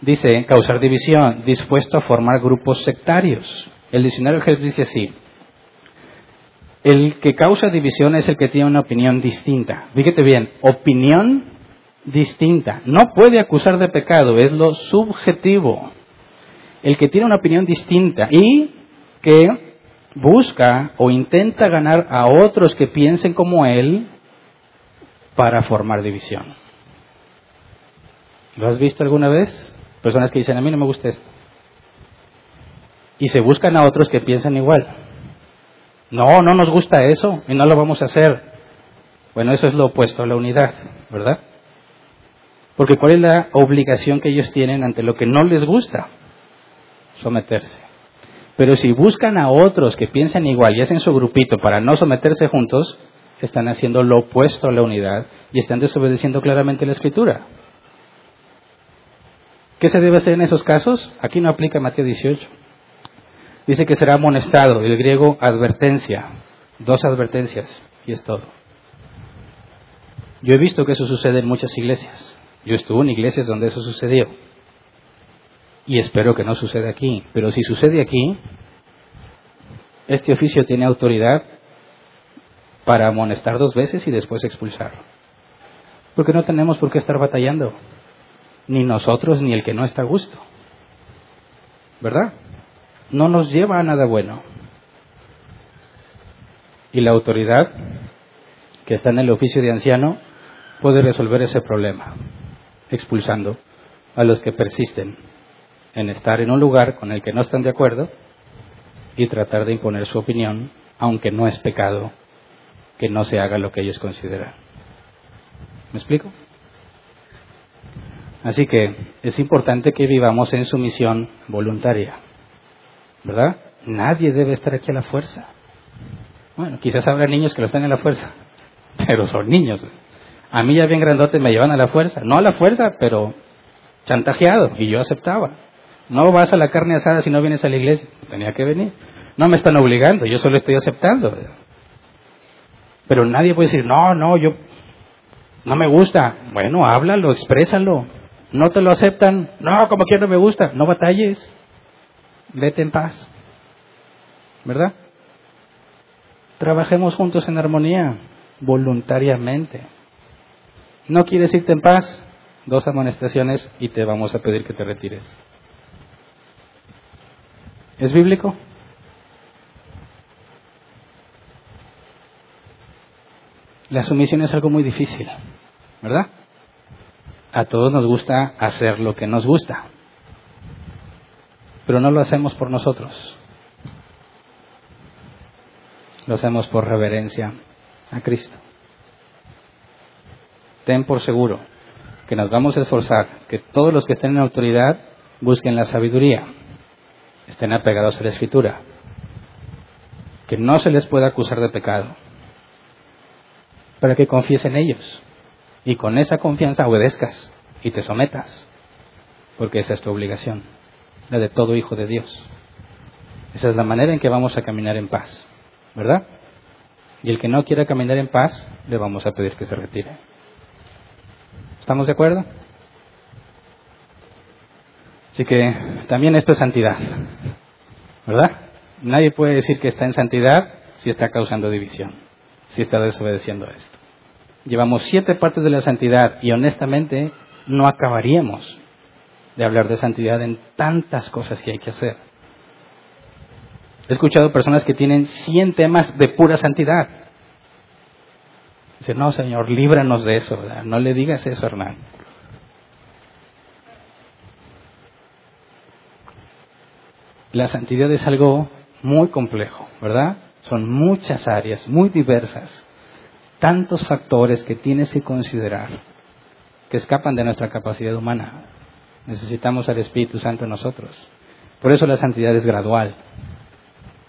dice causar división, dispuesto a formar grupos sectarios. El diccionario Helps dice así, el que causa división es el que tiene una opinión distinta. Fíjate bien, opinión distinta. No puede acusar de pecado, es lo subjetivo. El que tiene una opinión distinta y que busca o intenta ganar a otros que piensen como él para formar división. ¿Lo has visto alguna vez? Personas que dicen, a mí no me gusta esto. Y se buscan a otros que piensan igual. No, no nos gusta eso y no lo vamos a hacer. Bueno, eso es lo opuesto a la unidad, ¿verdad? Porque ¿cuál es la obligación que ellos tienen ante lo que no les gusta? Someterse. Pero si buscan a otros que piensan igual y hacen su grupito para no someterse juntos, están haciendo lo opuesto a la unidad y están desobedeciendo claramente la escritura. ¿Qué se debe hacer en esos casos? Aquí no aplica Mateo 18. Dice que será amonestado, el griego advertencia, dos advertencias, y es todo. Yo he visto que eso sucede en muchas iglesias. Yo estuve en iglesias donde eso sucedió. Y espero que no suceda aquí. Pero si sucede aquí, este oficio tiene autoridad para amonestar dos veces y después expulsar. Porque no tenemos por qué estar batallando. Ni nosotros ni el que no está a gusto. ¿Verdad? No nos lleva a nada bueno. Y la autoridad que está en el oficio de anciano puede resolver ese problema, expulsando a los que persisten en estar en un lugar con el que no están de acuerdo y tratar de imponer su opinión, aunque no es pecado que no se haga lo que ellos consideran. ¿Me explico? Así que es importante que vivamos en sumisión voluntaria. ¿Verdad? Nadie debe estar aquí a la fuerza. Bueno, quizás habrá niños que lo están a la fuerza, pero son niños. A mí ya bien grandote me llevan a la fuerza, no a la fuerza, pero chantajeado, y yo aceptaba. No vas a la carne asada si no vienes a la iglesia, tenía que venir. No me están obligando, yo solo estoy aceptando. Pero nadie puede decir, no, no, yo no me gusta. Bueno, háblalo, exprésalo. No te lo aceptan, no, como que no me gusta, no batalles vete en paz. ¿Verdad? Trabajemos juntos en armonía, voluntariamente. ¿No quieres irte en paz? Dos amonestaciones y te vamos a pedir que te retires. ¿Es bíblico? La sumisión es algo muy difícil, ¿verdad? A todos nos gusta hacer lo que nos gusta pero no lo hacemos por nosotros. Lo hacemos por reverencia a Cristo. Ten por seguro que nos vamos a esforzar, que todos los que estén en autoridad busquen la sabiduría, estén apegados a la escritura, que no se les pueda acusar de pecado, para que confíes en ellos y con esa confianza obedezcas y te sometas, porque esa es tu obligación la de todo hijo de Dios. Esa es la manera en que vamos a caminar en paz, ¿verdad? Y el que no quiera caminar en paz, le vamos a pedir que se retire. ¿Estamos de acuerdo? Así que también esto es santidad, ¿verdad? Nadie puede decir que está en santidad si está causando división, si está desobedeciendo esto. Llevamos siete partes de la santidad y honestamente no acabaríamos de hablar de santidad en tantas cosas que hay que hacer. He escuchado personas que tienen 100 temas de pura santidad. Dice, no, Señor, líbranos de eso, No le digas eso, Hernán. La santidad es algo muy complejo, ¿verdad? Son muchas áreas, muy diversas, tantos factores que tienes que considerar que escapan de nuestra capacidad humana. Necesitamos al Espíritu Santo en nosotros. Por eso la santidad es gradual.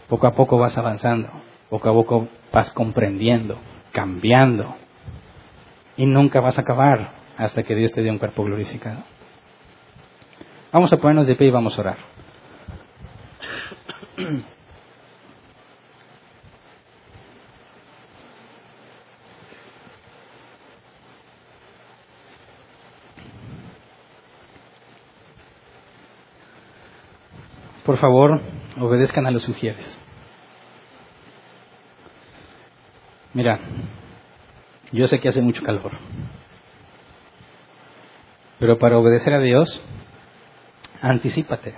Poco a poco vas avanzando, poco a poco vas comprendiendo, cambiando. Y nunca vas a acabar hasta que Dios te dé un cuerpo glorificado. Vamos a ponernos de pie y vamos a orar. Por favor, obedezcan a los sugieres. Mira, yo sé que hace mucho calor, pero para obedecer a Dios, anticípate.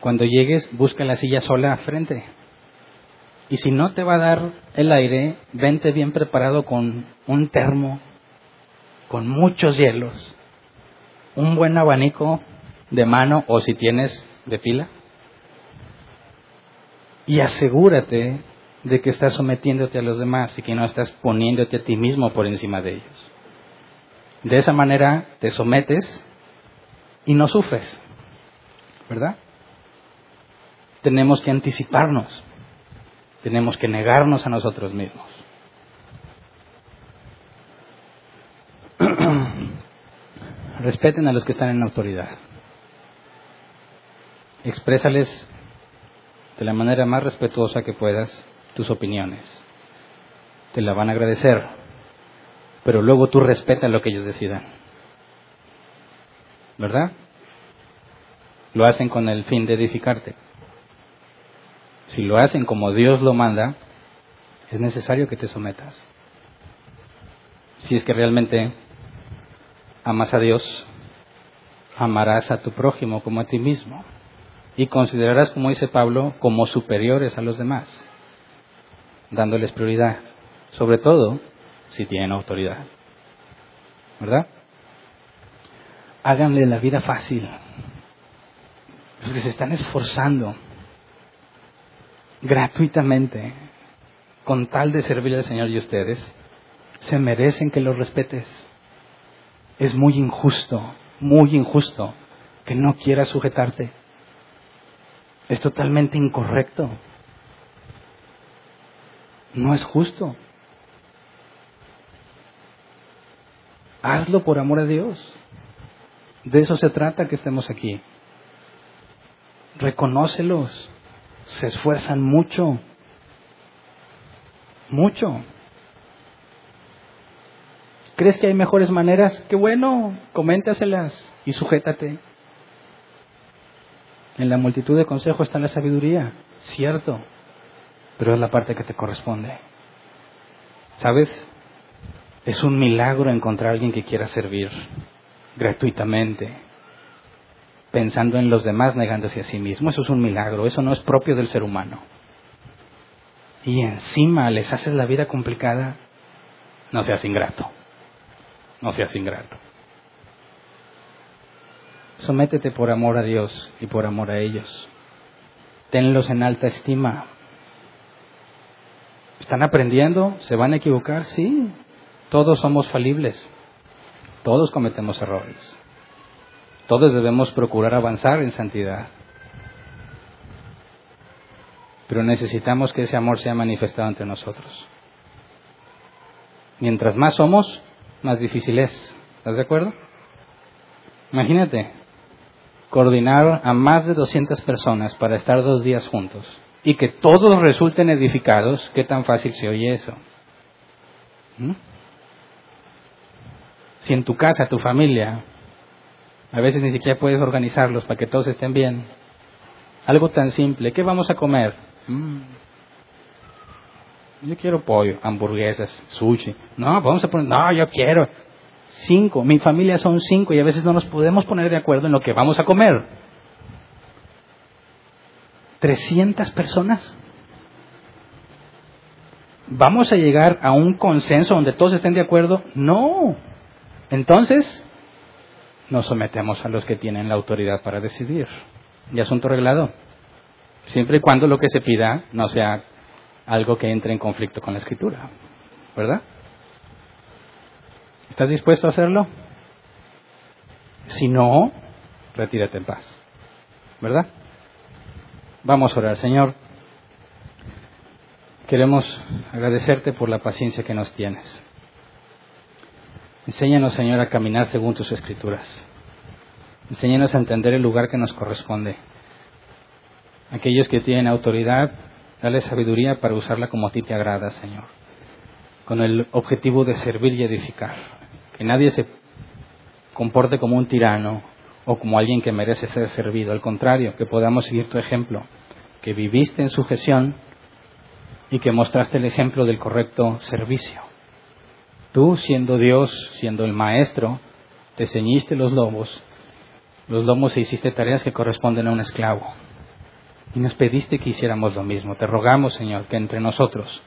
Cuando llegues, busca la silla sola frente. Y si no te va a dar el aire, vente bien preparado con un termo, con muchos hielos, un buen abanico de mano o si tienes de pila. Y asegúrate de que estás sometiéndote a los demás y que no estás poniéndote a ti mismo por encima de ellos. De esa manera te sometes y no sufres, ¿verdad? Tenemos que anticiparnos, tenemos que negarnos a nosotros mismos. Respeten a los que están en autoridad. Exprésales de la manera más respetuosa que puedas tus opiniones. Te la van a agradecer, pero luego tú respeta lo que ellos decidan. ¿Verdad? Lo hacen con el fin de edificarte. Si lo hacen como Dios lo manda, es necesario que te sometas. Si es que realmente amas a Dios, amarás a tu prójimo como a ti mismo y considerarás, como dice Pablo, como superiores a los demás dándoles prioridad, sobre todo si tienen autoridad. ¿Verdad? Háganle la vida fácil. Los que se están esforzando gratuitamente con tal de servir al Señor y ustedes, se merecen que los respetes. Es muy injusto, muy injusto que no quieras sujetarte. Es totalmente incorrecto. No es justo. Hazlo por amor a Dios. De eso se trata que estemos aquí. Reconócelos. Se esfuerzan mucho. Mucho. ¿Crees que hay mejores maneras? Qué bueno, coméntaselas y sujétate. En la multitud de consejos está la sabiduría, cierto pero es la parte que te corresponde. ¿Sabes? Es un milagro encontrar a alguien que quiera servir gratuitamente, pensando en los demás, negándose a sí mismo. Eso es un milagro, eso no es propio del ser humano. Y encima les haces la vida complicada, no seas ingrato, no seas ingrato. Sométete por amor a Dios y por amor a ellos. Tenlos en alta estima, ¿Están aprendiendo? ¿Se van a equivocar? Sí. Todos somos falibles. Todos cometemos errores. Todos debemos procurar avanzar en santidad. Pero necesitamos que ese amor sea manifestado entre nosotros. Mientras más somos, más difícil es. ¿Estás de acuerdo? Imagínate, coordinar a más de 200 personas para estar dos días juntos y que todos resulten edificados, ¿qué tan fácil se oye eso? ¿Mm? Si en tu casa, tu familia, a veces ni siquiera puedes organizarlos para que todos estén bien, algo tan simple, ¿qué vamos a comer? Mm. Yo quiero pollo, hamburguesas, sushi. No, vamos a poner, no, yo quiero cinco. Mi familia son cinco y a veces no nos podemos poner de acuerdo en lo que vamos a comer. 300 personas. ¿Vamos a llegar a un consenso donde todos estén de acuerdo? No. Entonces, nos sometemos a los que tienen la autoridad para decidir. Y asunto arreglado. Siempre y cuando lo que se pida no sea algo que entre en conflicto con la escritura. ¿Verdad? ¿Estás dispuesto a hacerlo? Si no, retírate en paz. ¿Verdad? Vamos a orar, Señor. Queremos agradecerte por la paciencia que nos tienes. Enséñanos, Señor, a caminar según tus escrituras. Enséñanos a entender el lugar que nos corresponde. Aquellos que tienen autoridad, dale sabiduría para usarla como a ti te agrada, Señor. Con el objetivo de servir y edificar. Que nadie se comporte como un tirano o como alguien que merece ser servido. Al contrario, que podamos seguir tu ejemplo. Que viviste en sujeción y que mostraste el ejemplo del correcto servicio. Tú, siendo Dios, siendo el Maestro, te ceñiste los lomos, los lomos e hiciste tareas que corresponden a un esclavo. Y nos pediste que hiciéramos lo mismo. Te rogamos, Señor, que entre nosotros,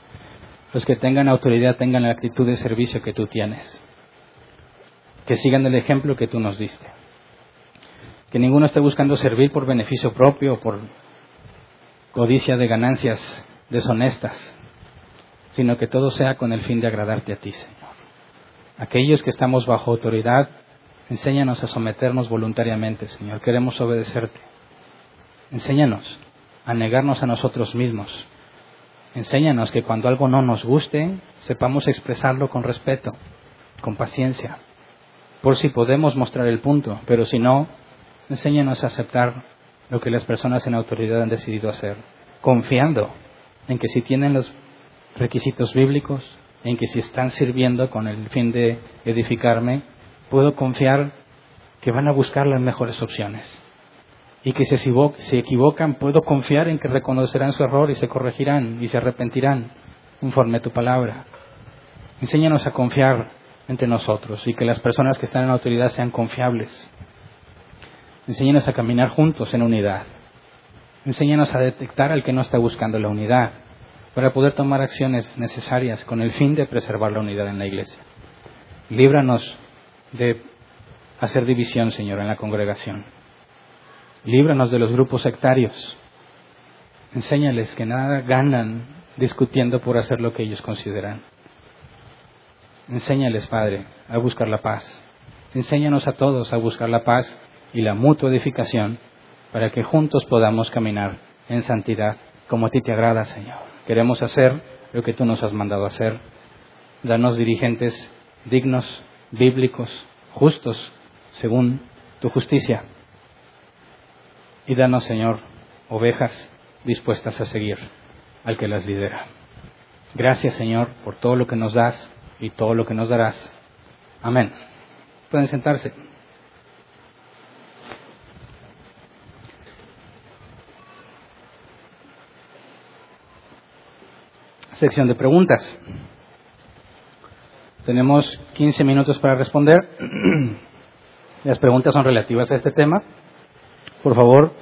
los que tengan autoridad, tengan la actitud de servicio que tú tienes. Que sigan el ejemplo que tú nos diste. Que ninguno esté buscando servir por beneficio propio o por codicia de ganancias deshonestas, sino que todo sea con el fin de agradarte a ti, Señor. Aquellos que estamos bajo autoridad, enséñanos a someternos voluntariamente, Señor. Queremos obedecerte. Enséñanos a negarnos a nosotros mismos. Enséñanos que cuando algo no nos guste, sepamos expresarlo con respeto, con paciencia, por si podemos mostrar el punto, pero si no, enséñanos a aceptar lo que las personas en autoridad han decidido hacer, confiando en que si tienen los requisitos bíblicos, en que si están sirviendo con el fin de edificarme, puedo confiar que van a buscar las mejores opciones. Y que si se equivocan, puedo confiar en que reconocerán su error y se corregirán y se arrepentirán conforme a tu palabra. Enséñanos a confiar entre nosotros y que las personas que están en autoridad sean confiables. Enséñanos a caminar juntos en unidad. Enséñanos a detectar al que no está buscando la unidad para poder tomar acciones necesarias con el fin de preservar la unidad en la iglesia. Líbranos de hacer división, Señor, en la congregación. Líbranos de los grupos sectarios. Enséñales que nada ganan discutiendo por hacer lo que ellos consideran. Enséñales, Padre, a buscar la paz. Enséñanos a todos a buscar la paz y la mutua edificación para que juntos podamos caminar en santidad como a ti te agrada, Señor. Queremos hacer lo que tú nos has mandado hacer. Danos dirigentes dignos, bíblicos, justos, según tu justicia. Y danos, Señor, ovejas dispuestas a seguir al que las lidera. Gracias, Señor, por todo lo que nos das y todo lo que nos darás. Amén. Pueden sentarse. sección de preguntas. Tenemos 15 minutos para responder. Las preguntas son relativas a este tema. Por favor,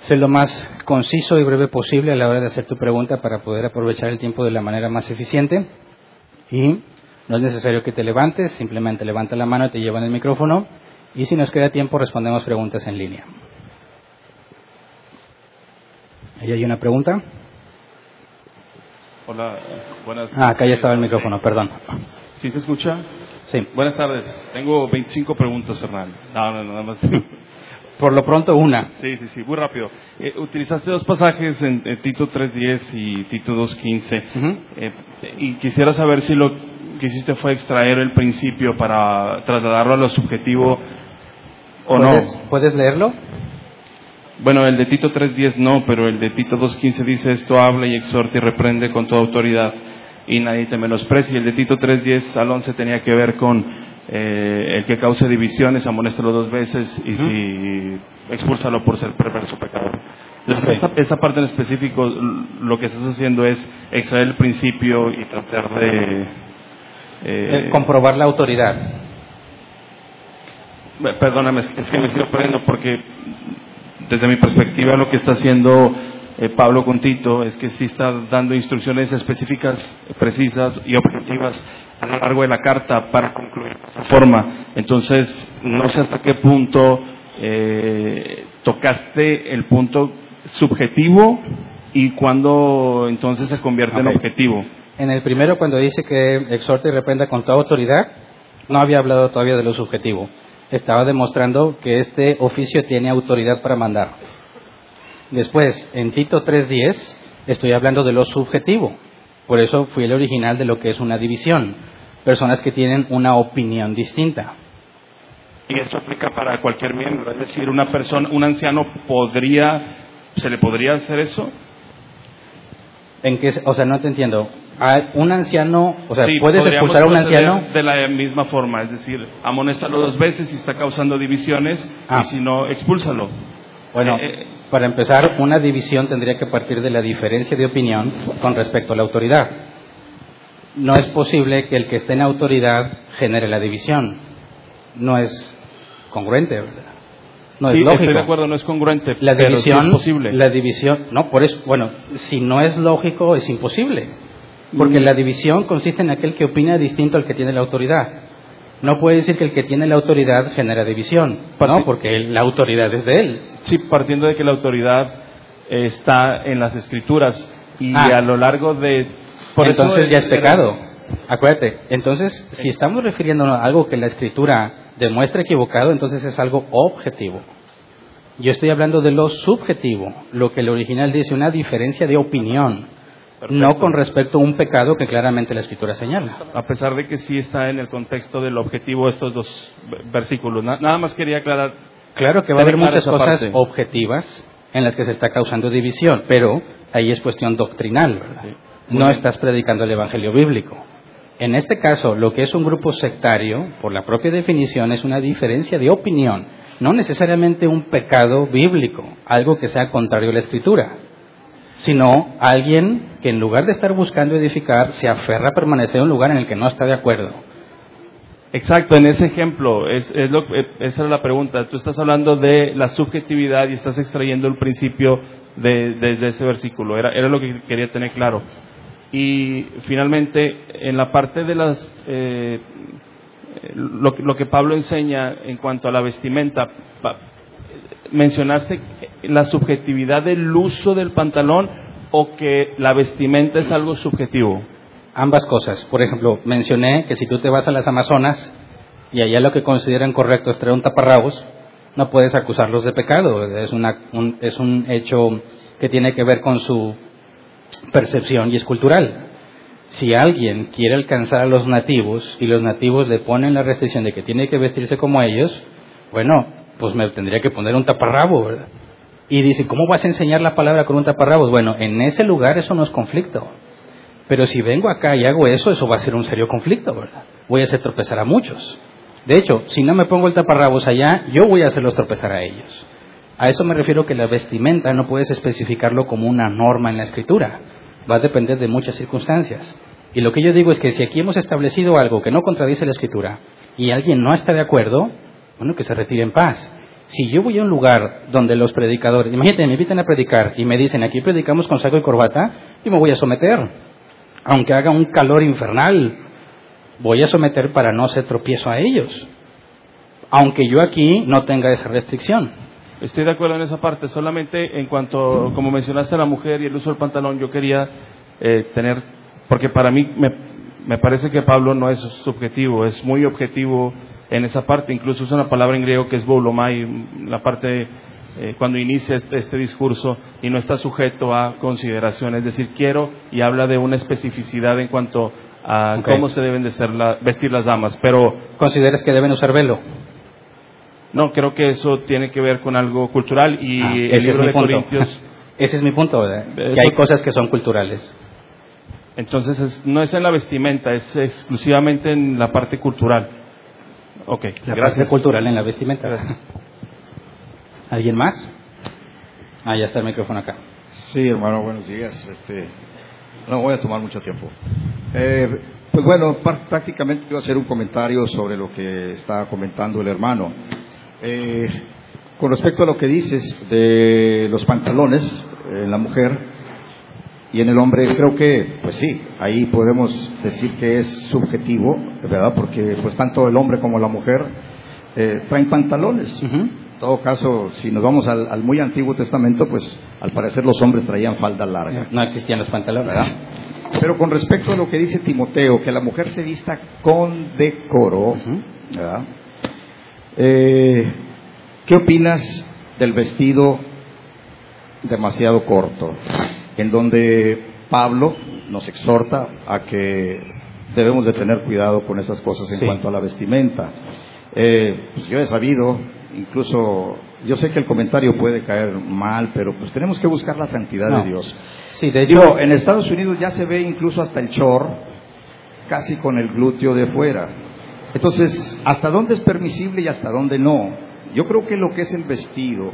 sé lo más conciso y breve posible a la hora de hacer tu pregunta para poder aprovechar el tiempo de la manera más eficiente. Y no es necesario que te levantes, simplemente levanta la mano y te llevan el micrófono. Y si nos queda tiempo, respondemos preguntas en línea. Ahí hay una pregunta. Hola, buenas. Ah, acá ya estaba el micrófono, perdón. ¿Sí se escucha? Sí. Buenas tardes. Tengo 25 preguntas, Hernán. No, no, nada más. Por lo pronto, una. Sí, sí, sí, muy rápido. Eh, utilizaste dos pasajes en, Tito 3.10 y Tito 2.15. Eh, y quisiera saber si lo que hiciste fue extraer el principio para trasladarlo a lo subjetivo o no. ¿Puedes leerlo? Bueno, el de Tito 3.10 no, pero el de Tito 2.15 dice esto habla y exhorta y reprende con toda autoridad y nadie te menosprecia. Y el de Tito 3.10 al 11 tenía que ver con eh, el que cause divisiones, amonéstalo dos veces y si expúlsalo por ser perverso pecador. esta, parte en específico lo que estás haciendo es extraer el principio y tratar de... Eh, comprobar la autoridad. Perdóname, es que me estoy perdiendo porque desde mi perspectiva lo que está haciendo eh, Pablo con Tito es que sí está dando instrucciones específicas, precisas y objetivas a lo largo de la carta para concluir de esa forma. Entonces, no sé hasta qué punto eh, tocaste el punto subjetivo y cuándo entonces se convierte en objetivo. En el primero, cuando dice que exhorta y reprenda con toda autoridad, no había hablado todavía de lo subjetivo estaba demostrando que este oficio tiene autoridad para mandar. Después, en Tito 3.10, estoy hablando de lo subjetivo. Por eso fui el original de lo que es una división. Personas que tienen una opinión distinta. y esto aplica para cualquier miembro. Es decir, una persona, un anciano podría, ¿se le podría hacer eso? ¿En qué, o sea, no te entiendo. ¿A un anciano, o sea, Sí, puedes expulsar a un anciano? De la misma forma, es decir, amonéstalo dos veces si está causando divisiones Ah. y si no, expúlsalo. Bueno, Eh, eh. para empezar, una división tendría que partir de la diferencia de opinión con respecto a la autoridad. No es posible que el que esté en autoridad genere la división. No es congruente, ¿verdad? No es Sí, lógico. estoy de acuerdo, no es congruente, La pero sí división, es posible. la división, no, por eso, bueno, si no es lógico, es imposible. Porque Mm. la división consiste en aquel que opina distinto al que tiene la autoridad. No puede decir que el que tiene la autoridad genera división, no, porque la autoridad es de él. Sí, partiendo de que la autoridad está en las escrituras y Ah. a lo largo de... por entonces ya es pecado. Acuérdate, entonces si estamos refiriéndonos a algo que la escritura demuestra equivocado, entonces es algo objetivo. Yo estoy hablando de lo subjetivo, lo que el original dice, una diferencia de opinión, Perfecto. no con respecto a un pecado que claramente la escritura señala. A pesar de que sí está en el contexto del objetivo estos dos versículos. Na- nada más quería aclarar. Claro que va a haber muchas cosas parte. objetivas en las que se está causando división, pero ahí es cuestión doctrinal, ¿verdad? Sí. No estás predicando el evangelio bíblico. En este caso, lo que es un grupo sectario, por la propia definición, es una diferencia de opinión, no necesariamente un pecado bíblico, algo que sea contrario a la escritura, sino alguien que en lugar de estar buscando edificar, se aferra a permanecer en un lugar en el que no está de acuerdo. Exacto, en ese ejemplo, es, es lo, eh, esa es la pregunta. Tú estás hablando de la subjetividad y estás extrayendo el principio de, ese versículo. Era lo que quería tener claro. Y finalmente, en la parte de las. eh, lo, que Pablo enseña en cuanto a la vestimenta, pa- mencionaste la subjetividad del uso del pantalón o que la vestimenta es algo subjetivo. Ambas cosas. Por ejemplo, mencioné que si tú te vas a las Amazonas y allá lo que consideran correcto es traer un taparrabos, no puedes acusarlos de pecado. Es, una- un, es un hecho que tiene que ver con su percepción y es cultural. Si alguien quiere alcanzar a los nativos y los nativos le ponen la restricción de que tiene que vestirse como ellos, bueno, pues me tendría que poner un taparrabo, ¿verdad? Y dice, ¿cómo vas a enseñar la palabra con un taparrabos? Bueno, en ese lugar eso no es conflicto. Pero si vengo acá y hago eso, eso va a ser un serio conflicto, ¿verdad? Voy a hacer tropezar a muchos. De hecho, si no me pongo el taparrabos allá, yo voy a hacerlos tropezar a ellos. A eso me refiero que la vestimenta no puedes especificarlo como una norma en la escritura. Va a depender de muchas circunstancias. Y lo que yo digo es que si aquí hemos establecido algo que no contradice la escritura y alguien no está de acuerdo, bueno, que se retire en paz. Si yo voy a un lugar donde los predicadores, imagínate, me invitan a predicar y me dicen, aquí predicamos con saco y corbata, yo me voy a someter. Aunque haga un calor infernal, voy a someter para no ser tropiezo a ellos. Aunque yo aquí no tenga esa restricción. Estoy de acuerdo en esa parte, solamente en cuanto, como mencionaste a la mujer y el uso del pantalón, yo quería eh, tener, porque para mí me, me parece que Pablo no es subjetivo, es muy objetivo en esa parte, incluso usa una palabra en griego que es boulomai, la parte eh, cuando inicia este, este discurso y no está sujeto a consideración, es decir, quiero y habla de una especificidad en cuanto a cómo se deben de ser la- vestir las damas, pero ¿Consideras que deben usar velo? No, creo que eso tiene que ver con algo cultural y Ah, el libro mi de punto. Corintios. Ese es mi punto, ¿verdad? Eso- Que hay cosas que son culturales. Entonces es- no es en la vestimenta, es exclusivamente en la parte cultural. Ok, La gracias. parte cultural en la vestimenta. ¿verdad? ¿Alguien más? Ah, ya está el micrófono acá. Sí, hermano, buenos días. Este, no voy a tomar mucho tiempo. Eh, pues bueno, par- prácticamente iba a hacer un comentario sobre lo que está comentando el hermano. Eh, con respecto a lo que dices de los pantalones en la mujer y en el hombre, creo que, pues sí, ahí podemos decir que es subjetivo, ¿verdad? Porque pues tanto el hombre como la mujer eh, traen pantalones. En todo caso, si nos vamos al, al muy antiguo testamento, pues al parecer los hombres traían falda larga. No existían los pantalones. ¿verdad? Pero con respecto a lo que dice Timoteo, que la mujer se vista con decoro. ¿verdad? Eh, ¿qué opinas del vestido demasiado corto? En donde Pablo nos exhorta a que debemos de tener cuidado con esas cosas en Sí. cuanto a la vestimenta. Eh, pues yo he sabido, incluso, yo sé que el comentario puede caer mal, pero pues tenemos que buscar la santidad de Dios. Sí, de hecho, en Estados Unidos ya se ve incluso hasta el chor casi con el glúteo de fuera. Entonces, ¿hasta dónde es permisible y hasta dónde no? Yo creo que lo que es el vestido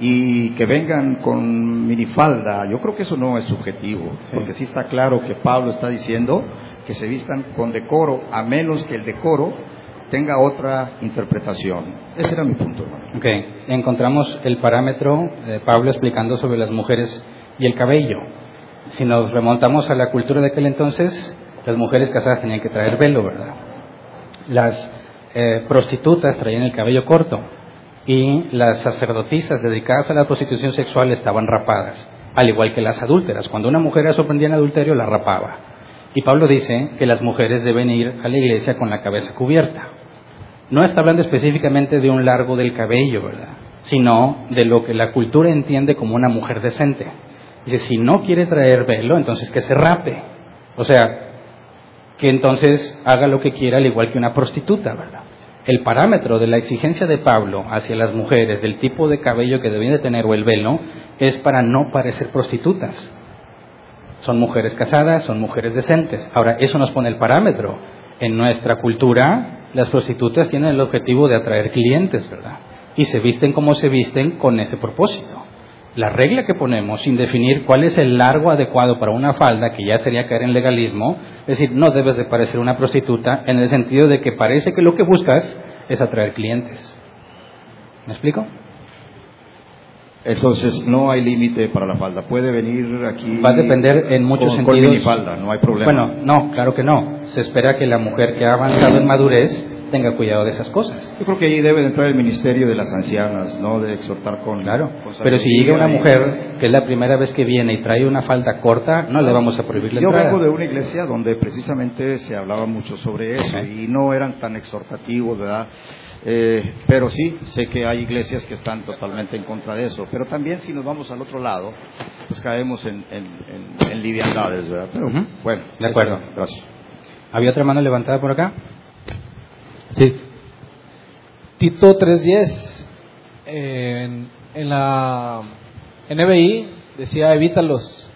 y que vengan con minifalda, yo creo que eso no es subjetivo, porque sí está claro que Pablo está diciendo que se vistan con decoro, a menos que el decoro tenga otra interpretación. Ese era mi punto. Ok, encontramos el parámetro de Pablo explicando sobre las mujeres y el cabello. Si nos remontamos a la cultura de aquel entonces, las mujeres casadas tenían que traer velo, ¿verdad? Las eh, prostitutas traían el cabello corto y las sacerdotisas dedicadas a la prostitución sexual estaban rapadas, al igual que las adúlteras. Cuando una mujer era sorprendida en adulterio, la rapaba. Y Pablo dice que las mujeres deben ir a la iglesia con la cabeza cubierta. No está hablando específicamente de un largo del cabello, ¿verdad? Sino de lo que la cultura entiende como una mujer decente. Dice, si no quiere traer velo, entonces que se rape. O sea, que entonces haga lo que quiera al igual que una prostituta, ¿verdad? El parámetro de la exigencia de Pablo hacia las mujeres del tipo de cabello que deben de tener o el velo es para no parecer prostitutas. Son mujeres casadas, son mujeres decentes. Ahora, eso nos pone el parámetro. En nuestra cultura, las prostitutas tienen el objetivo de atraer clientes, ¿verdad? Y se visten como se visten con ese propósito. La regla que ponemos sin definir cuál es el largo adecuado para una falda, que ya sería caer en legalismo, es decir, no debes de parecer una prostituta en el sentido de que parece que lo que buscas es atraer clientes. ¿Me explico? Entonces no hay límite para la falda. Puede venir aquí. Va a depender en muchos sentidos. Con falda, no hay problema. Bueno, no, claro que no. Se espera que la mujer que ha avanzado en madurez tenga cuidado de esas cosas. Yo creo que ahí debe entrar el ministerio de las ancianas, ¿no? De exhortar con. Claro. pero si llega una mujer que es la primera vez que viene y trae una falda corta, no le vamos a prohibir la Yo entrada. vengo de una iglesia donde precisamente se hablaba mucho sobre eso y no eran tan exhortativos, ¿verdad? Eh, pero sí, sé que hay iglesias que están totalmente en contra de eso. Pero también si nos vamos al otro lado, pues caemos en, en, liviandades, ¿verdad? Pero bueno, de acuerdo. Gracias. ¿Había otra mano levantada por acá? Sí. Tito 3.10, en, en la NBI decía evítalos.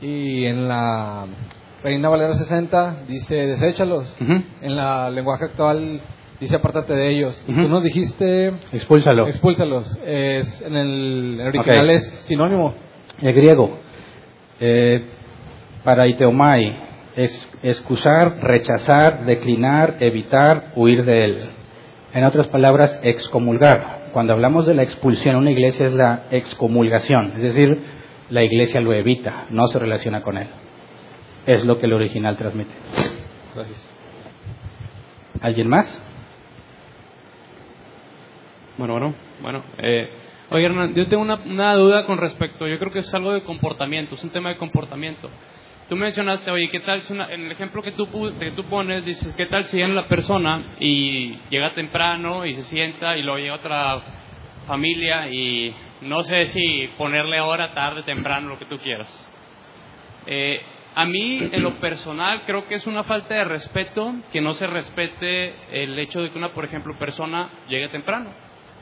Y en la Reina Valera 60 dice deséchalos. En la lenguaje actual dice apártate de ellos. Tú nos dijiste... Expúlsalo. Expúlsalos. Es, en el, original es sinónimo. El griego. Eh, para iteomai excusar, rechazar, declinar, evitar, huir de él. En otras palabras, excomulgar. Cuando hablamos de la expulsión una iglesia es la excomulgación, es decir, la iglesia lo evita, no se relaciona con él. Es lo que el original transmite. Gracias. ¿Alguien más? Bueno, bueno, bueno. Eh, oye, Hernán, yo tengo una, duda con respecto, yo creo que es algo de comportamiento, es un tema de comportamiento. Tú mencionaste, oye, ¿qué tal si en el ejemplo que tú, que tú pones, dices, ¿qué tal si viene la persona y llega temprano y se sienta y luego llega otra familia y no sé si ponerle hora, tarde, temprano, lo que tú quieras? Eh, a mí, en lo personal, creo que es una falta de respeto que no se respete el hecho de que una, por ejemplo, persona llegue temprano.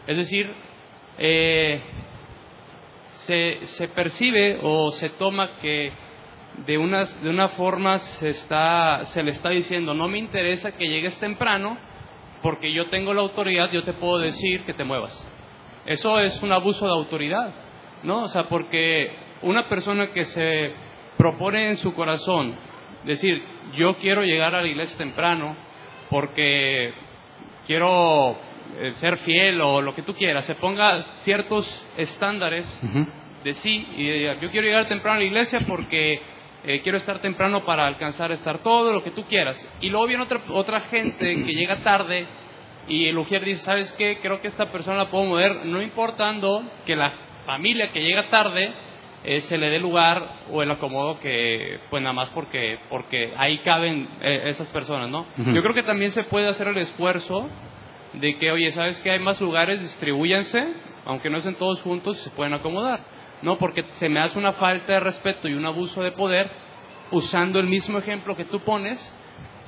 Es decir, eh, se, percibe o se toma que de, unas, de una forma se, está, se le está diciendo, no me interesa que llegues temprano, porque yo tengo la autoridad, yo te puedo decir que te muevas. Eso es un abuso de autoridad, ¿no? O sea, porque una persona que se propone en su corazón decir, yo quiero llegar a la iglesia temprano porque quiero eh, ser fiel o lo que tú quieras, se ponga ciertos estándares de sí y yo quiero llegar temprano a la iglesia porque eh, quiero estar temprano para alcanzar estar todo lo que tú quieras. Y luego viene otra, otra gente que llega tarde y el ujier dice, ¿sabes qué? Creo que esta persona la puedo mover, no importando que la familia que llega tarde eh, se le dé lugar o el acomodo que, pues nada más porque, porque ahí caben esas personas, ¿no? Yo creo que también se puede hacer el esfuerzo de que, oye, ¿sabes que hay más lugares? Distribúyanse, aunque no estén todos juntos, se pueden acomodar. No, porque se me hace una falta de respeto y un abuso de poder usando el mismo ejemplo que tú pones,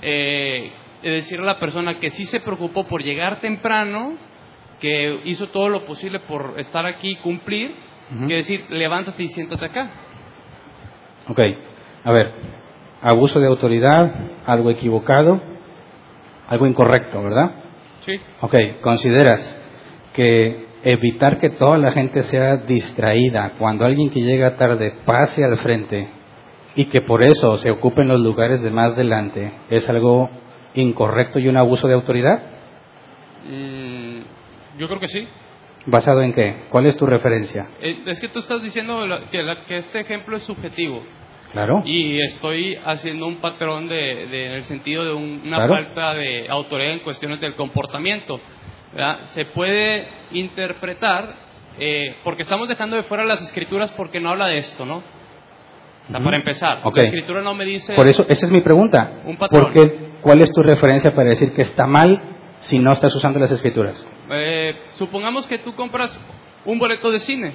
eh, de decirle a la persona que sí se preocupó por llegar temprano, que hizo todo lo posible por estar aquí y cumplir, Ujú. que decir, levántate y siéntate acá. Ok, a ver, abuso de autoridad, algo equivocado, algo incorrecto, ¿verdad? Sí. Ok, consideras que evitar que toda la gente sea distraída cuando alguien que llega tarde pase al frente y que por eso se ocupen los lugares de más delante es algo incorrecto y un abuso de autoridad? Mm, yo creo que sí. ¿Basado en qué? ¿Cuál es tu referencia? Eh, Es que tú estás diciendo que, la- que este ejemplo es subjetivo Claro. y estoy haciendo un patrón de, de- en el sentido de un- una Claro. falta de autoridad en cuestiones del comportamiento. ¿Verdad? Se puede interpretar, eh, porque estamos dejando de fuera las escrituras porque no habla de esto, ¿no? O sea, para empezar, Ok. la escritura no me dice... Por eso, esa es mi pregunta. Un patrón. ¿Por qué? ¿Cuál es tu referencia para decir que está mal si no estás usando las escrituras? Eh, supongamos que tú compras un boleto de cine.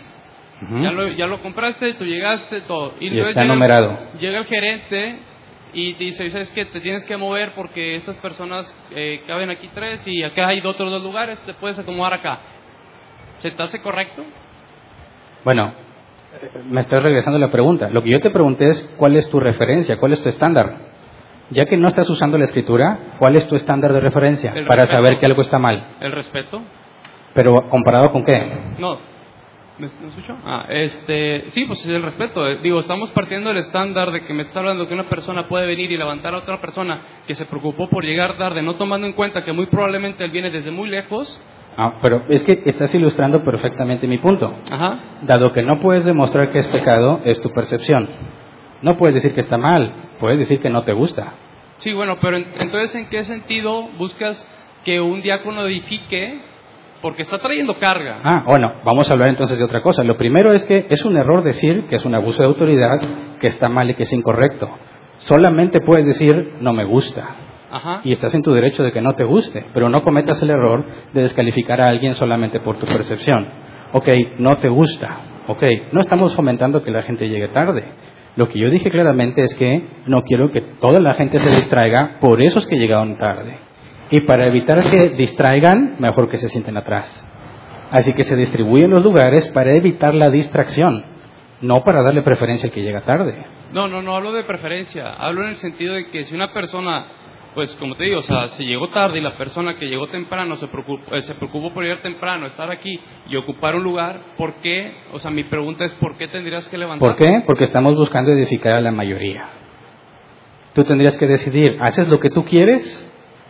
Ujú. Ya, lo, ya lo compraste, tú llegaste, todo. Y luego está llega- numerado. Llega el gerente y dice, ¿sabes que Te tienes que mover porque estas personas eh, caben aquí tres y acá hay otros dos lugares, te puedes acomodar acá. ¿Se te hace correcto? Bueno, me estás regresando la pregunta. Lo que yo te pregunté es cuál es tu referencia, cuál es tu estándar. Ya que no estás usando la escritura, ¿cuál es tu estándar de referencia El para respeto. saber que algo está mal? ¿El respeto? Pero comparado con qué? No. ¿Me, escuchó? Ah, este, sí, pues es el respeto. Eh, Digo, estamos partiendo del estándar de que me está hablando que una persona puede venir y levantar a otra persona que se preocupó por llegar tarde, no tomando en cuenta que muy probablemente él viene desde muy lejos. Ah, pero es que estás ilustrando perfectamente mi punto. Ajá. Dado que no puedes demostrar que es pecado, es tu percepción. No puedes decir que está mal, puedes decir que no te gusta. Sí, bueno, pero en- entonces, ¿en qué sentido buscas que un diácono edifique? Porque está trayendo carga. Ah, bueno, vamos a hablar entonces de otra cosa. Lo primero es que es un error decir que es un abuso de autoridad, que está mal y que es incorrecto. Solamente puedes decir no me gusta. Ajá. Y estás en tu derecho de que no te guste, pero no cometas el error de descalificar a alguien solamente por tu percepción. Ok, no te gusta. Ok, no estamos fomentando que la gente llegue tarde. Lo que yo dije claramente es que no quiero que toda la gente se distraiga por esos que llegaron tarde. Y para evitar que distraigan, mejor que se sienten atrás. Así que se distribuyen los lugares para evitar la distracción, no para darle preferencia al que llega tarde. No, no, no hablo de preferencia. Hablo en el sentido de que si una persona, pues como te digo, o sea, si llegó tarde y la persona que llegó temprano se preocupó, eh, se preocupó por llegar temprano, estar aquí y ocupar un lugar, ¿por qué? O sea, mi pregunta es, ¿por qué tendrías que levantar? ¿Por qué? Porque estamos buscando edificar a la mayoría. Tú tendrías que decidir, ¿haces lo que tú quieres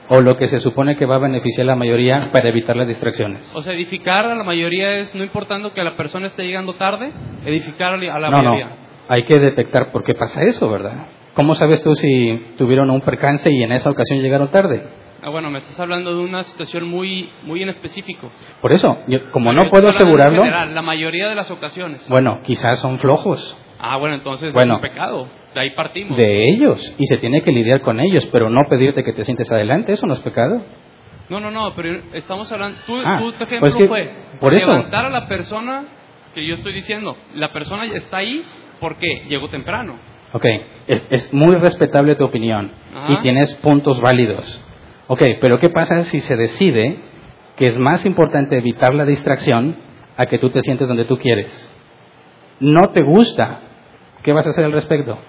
o lo que se supone que va a beneficiar a la mayoría para evitar las distracciones? O sea, edificar a la mayoría es, no importando que la persona esté llegando tarde, edificar a la no, no. mayoría. Hay que detectar por qué pasa eso, ¿verdad? ¿Cómo sabes tú si tuvieron un percance y en esa ocasión llegaron tarde? Ah, bueno, me estás hablando de una situación muy, muy en específico. Por eso, yo- como Pero no puedo asegurarlo, general, la mayoría de las ocasiones. bueno, quizás son flojos Ah, bueno, entonces Bueno. es un pecado. De ahí partimos. de ellos y se tiene que lidiar con ellos, pero no pedirte que te sientes adelante, eso no es pecado. No, no, no, pero estamos hablando. Tú, Ah, tú, tu ejemplo pues que fue por eso. levantar a la persona que yo estoy diciendo. La persona está ahí porque llegó temprano. Ok, es, es muy respetable tu opinión Ajá. y tienes puntos válidos. Ok, pero ¿qué pasa si se decide que es más importante evitar la distracción a que tú te sientes donde tú quieres? No te gusta. ¿Qué vas a hacer al respecto?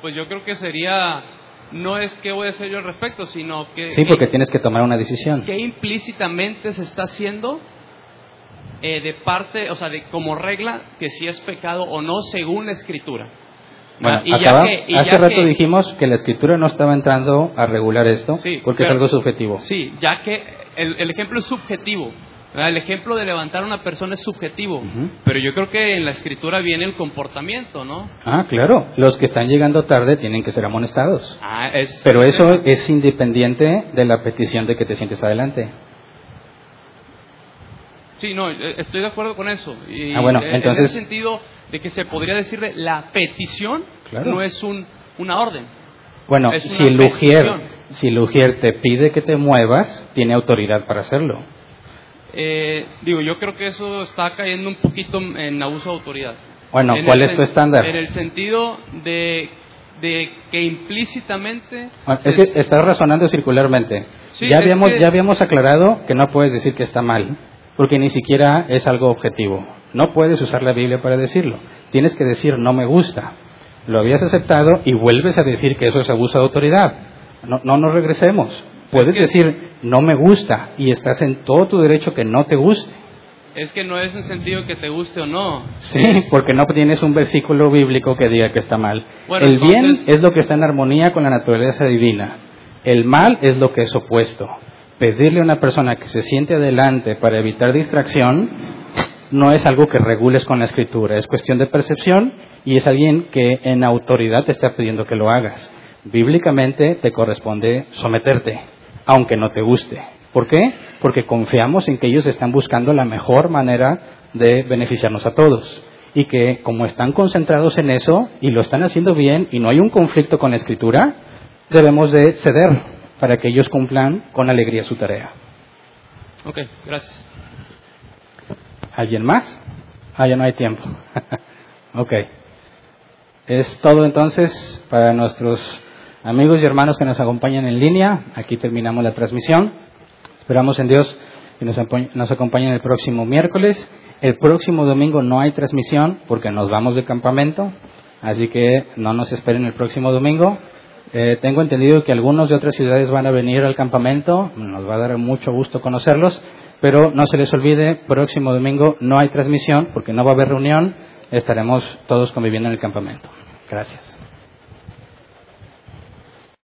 Pues yo creo que sería. No es qué voy a hacer yo al respecto, sino que. Sí, que- porque tienes que tomar una decisión. que implícitamente se está haciendo eh, de parte, o sea, de como regla que si es pecado o no según la escritura. Bueno, y ya que- y hace ya rato que- dijimos que la escritura no estaba entrando a regular esto Sí, porque es algo subjetivo. Sí, ya que el, el ejemplo es subjetivo. El ejemplo de levantar a una persona es subjetivo. Pero yo creo que en la escritura viene el comportamiento, ¿no? Ah, claro. Los que están llegando tarde tienen que ser amonestados. Ah, es, Pero eso es independiente de la petición de que te sientes adelante. Sí, no, eh, estoy de acuerdo con eso. Y, Ah, bueno, eh, entonces- En el sentido de que se podría decirle la petición Claro. no es un, una orden. Bueno, si petición. si el ujier te pide que te muevas, tiene autoridad para hacerlo. Eh, digo, yo creo que eso está cayendo un poquito en abuso de autoridad. Bueno, En ¿cuál es tu estándar? En el sentido de, de que implícitamente... Ah, es que estás razonando circularmente. Sí, ya, habíamos, que- ya habíamos aclarado que no puedes decir que está mal, porque ni siquiera es algo objetivo. No puedes usar la Biblia para decirlo. Tienes que decir no me gusta. Lo habías aceptado y vuelves a decir que eso es abuso de autoridad. No, no nos regresemos. Puedes decir no me gusta y estás en todo tu derecho que no te guste. Es que no es en sentido que te guste o no. Sí, Es- porque no tienes un versículo bíblico que diga que está mal. Bueno, el bien entonces- es lo que está en armonía con la naturaleza divina. El mal es lo que es opuesto. Pedirle a una persona que se siente adelante para evitar distracción no es algo que regules con la escritura, es cuestión de percepción y es alguien que en autoridad te está pidiendo que lo hagas. Bíblicamente te corresponde someterte, aunque no te guste. ¿Por qué? Porque confiamos en que ellos están buscando la mejor manera de beneficiarnos a todos. Y que como están concentrados en eso y lo están haciendo bien y no hay un conflicto con la escritura, debemos de ceder para que ellos cumplan con alegría su tarea. Ok, gracias. ¿Alguien más? Ah, ya no hay tiempo. ok. Es todo entonces para nuestros amigos y hermanos que nos acompañan en línea. Aquí terminamos la transmisión. Esperamos en Dios que nos, acompañen el próximo miércoles. El próximo domingo no hay transmisión porque nos vamos de campamento. Así que no nos esperen el próximo domingo. Eh, tengo entendido que algunos de otras ciudades van a venir al campamento. Nos va a dar mucho gusto conocerlos. Pero no se les olvide, próximo domingo no hay transmisión porque no va a haber reunión. Estaremos todos conviviendo en el campamento. Gracias.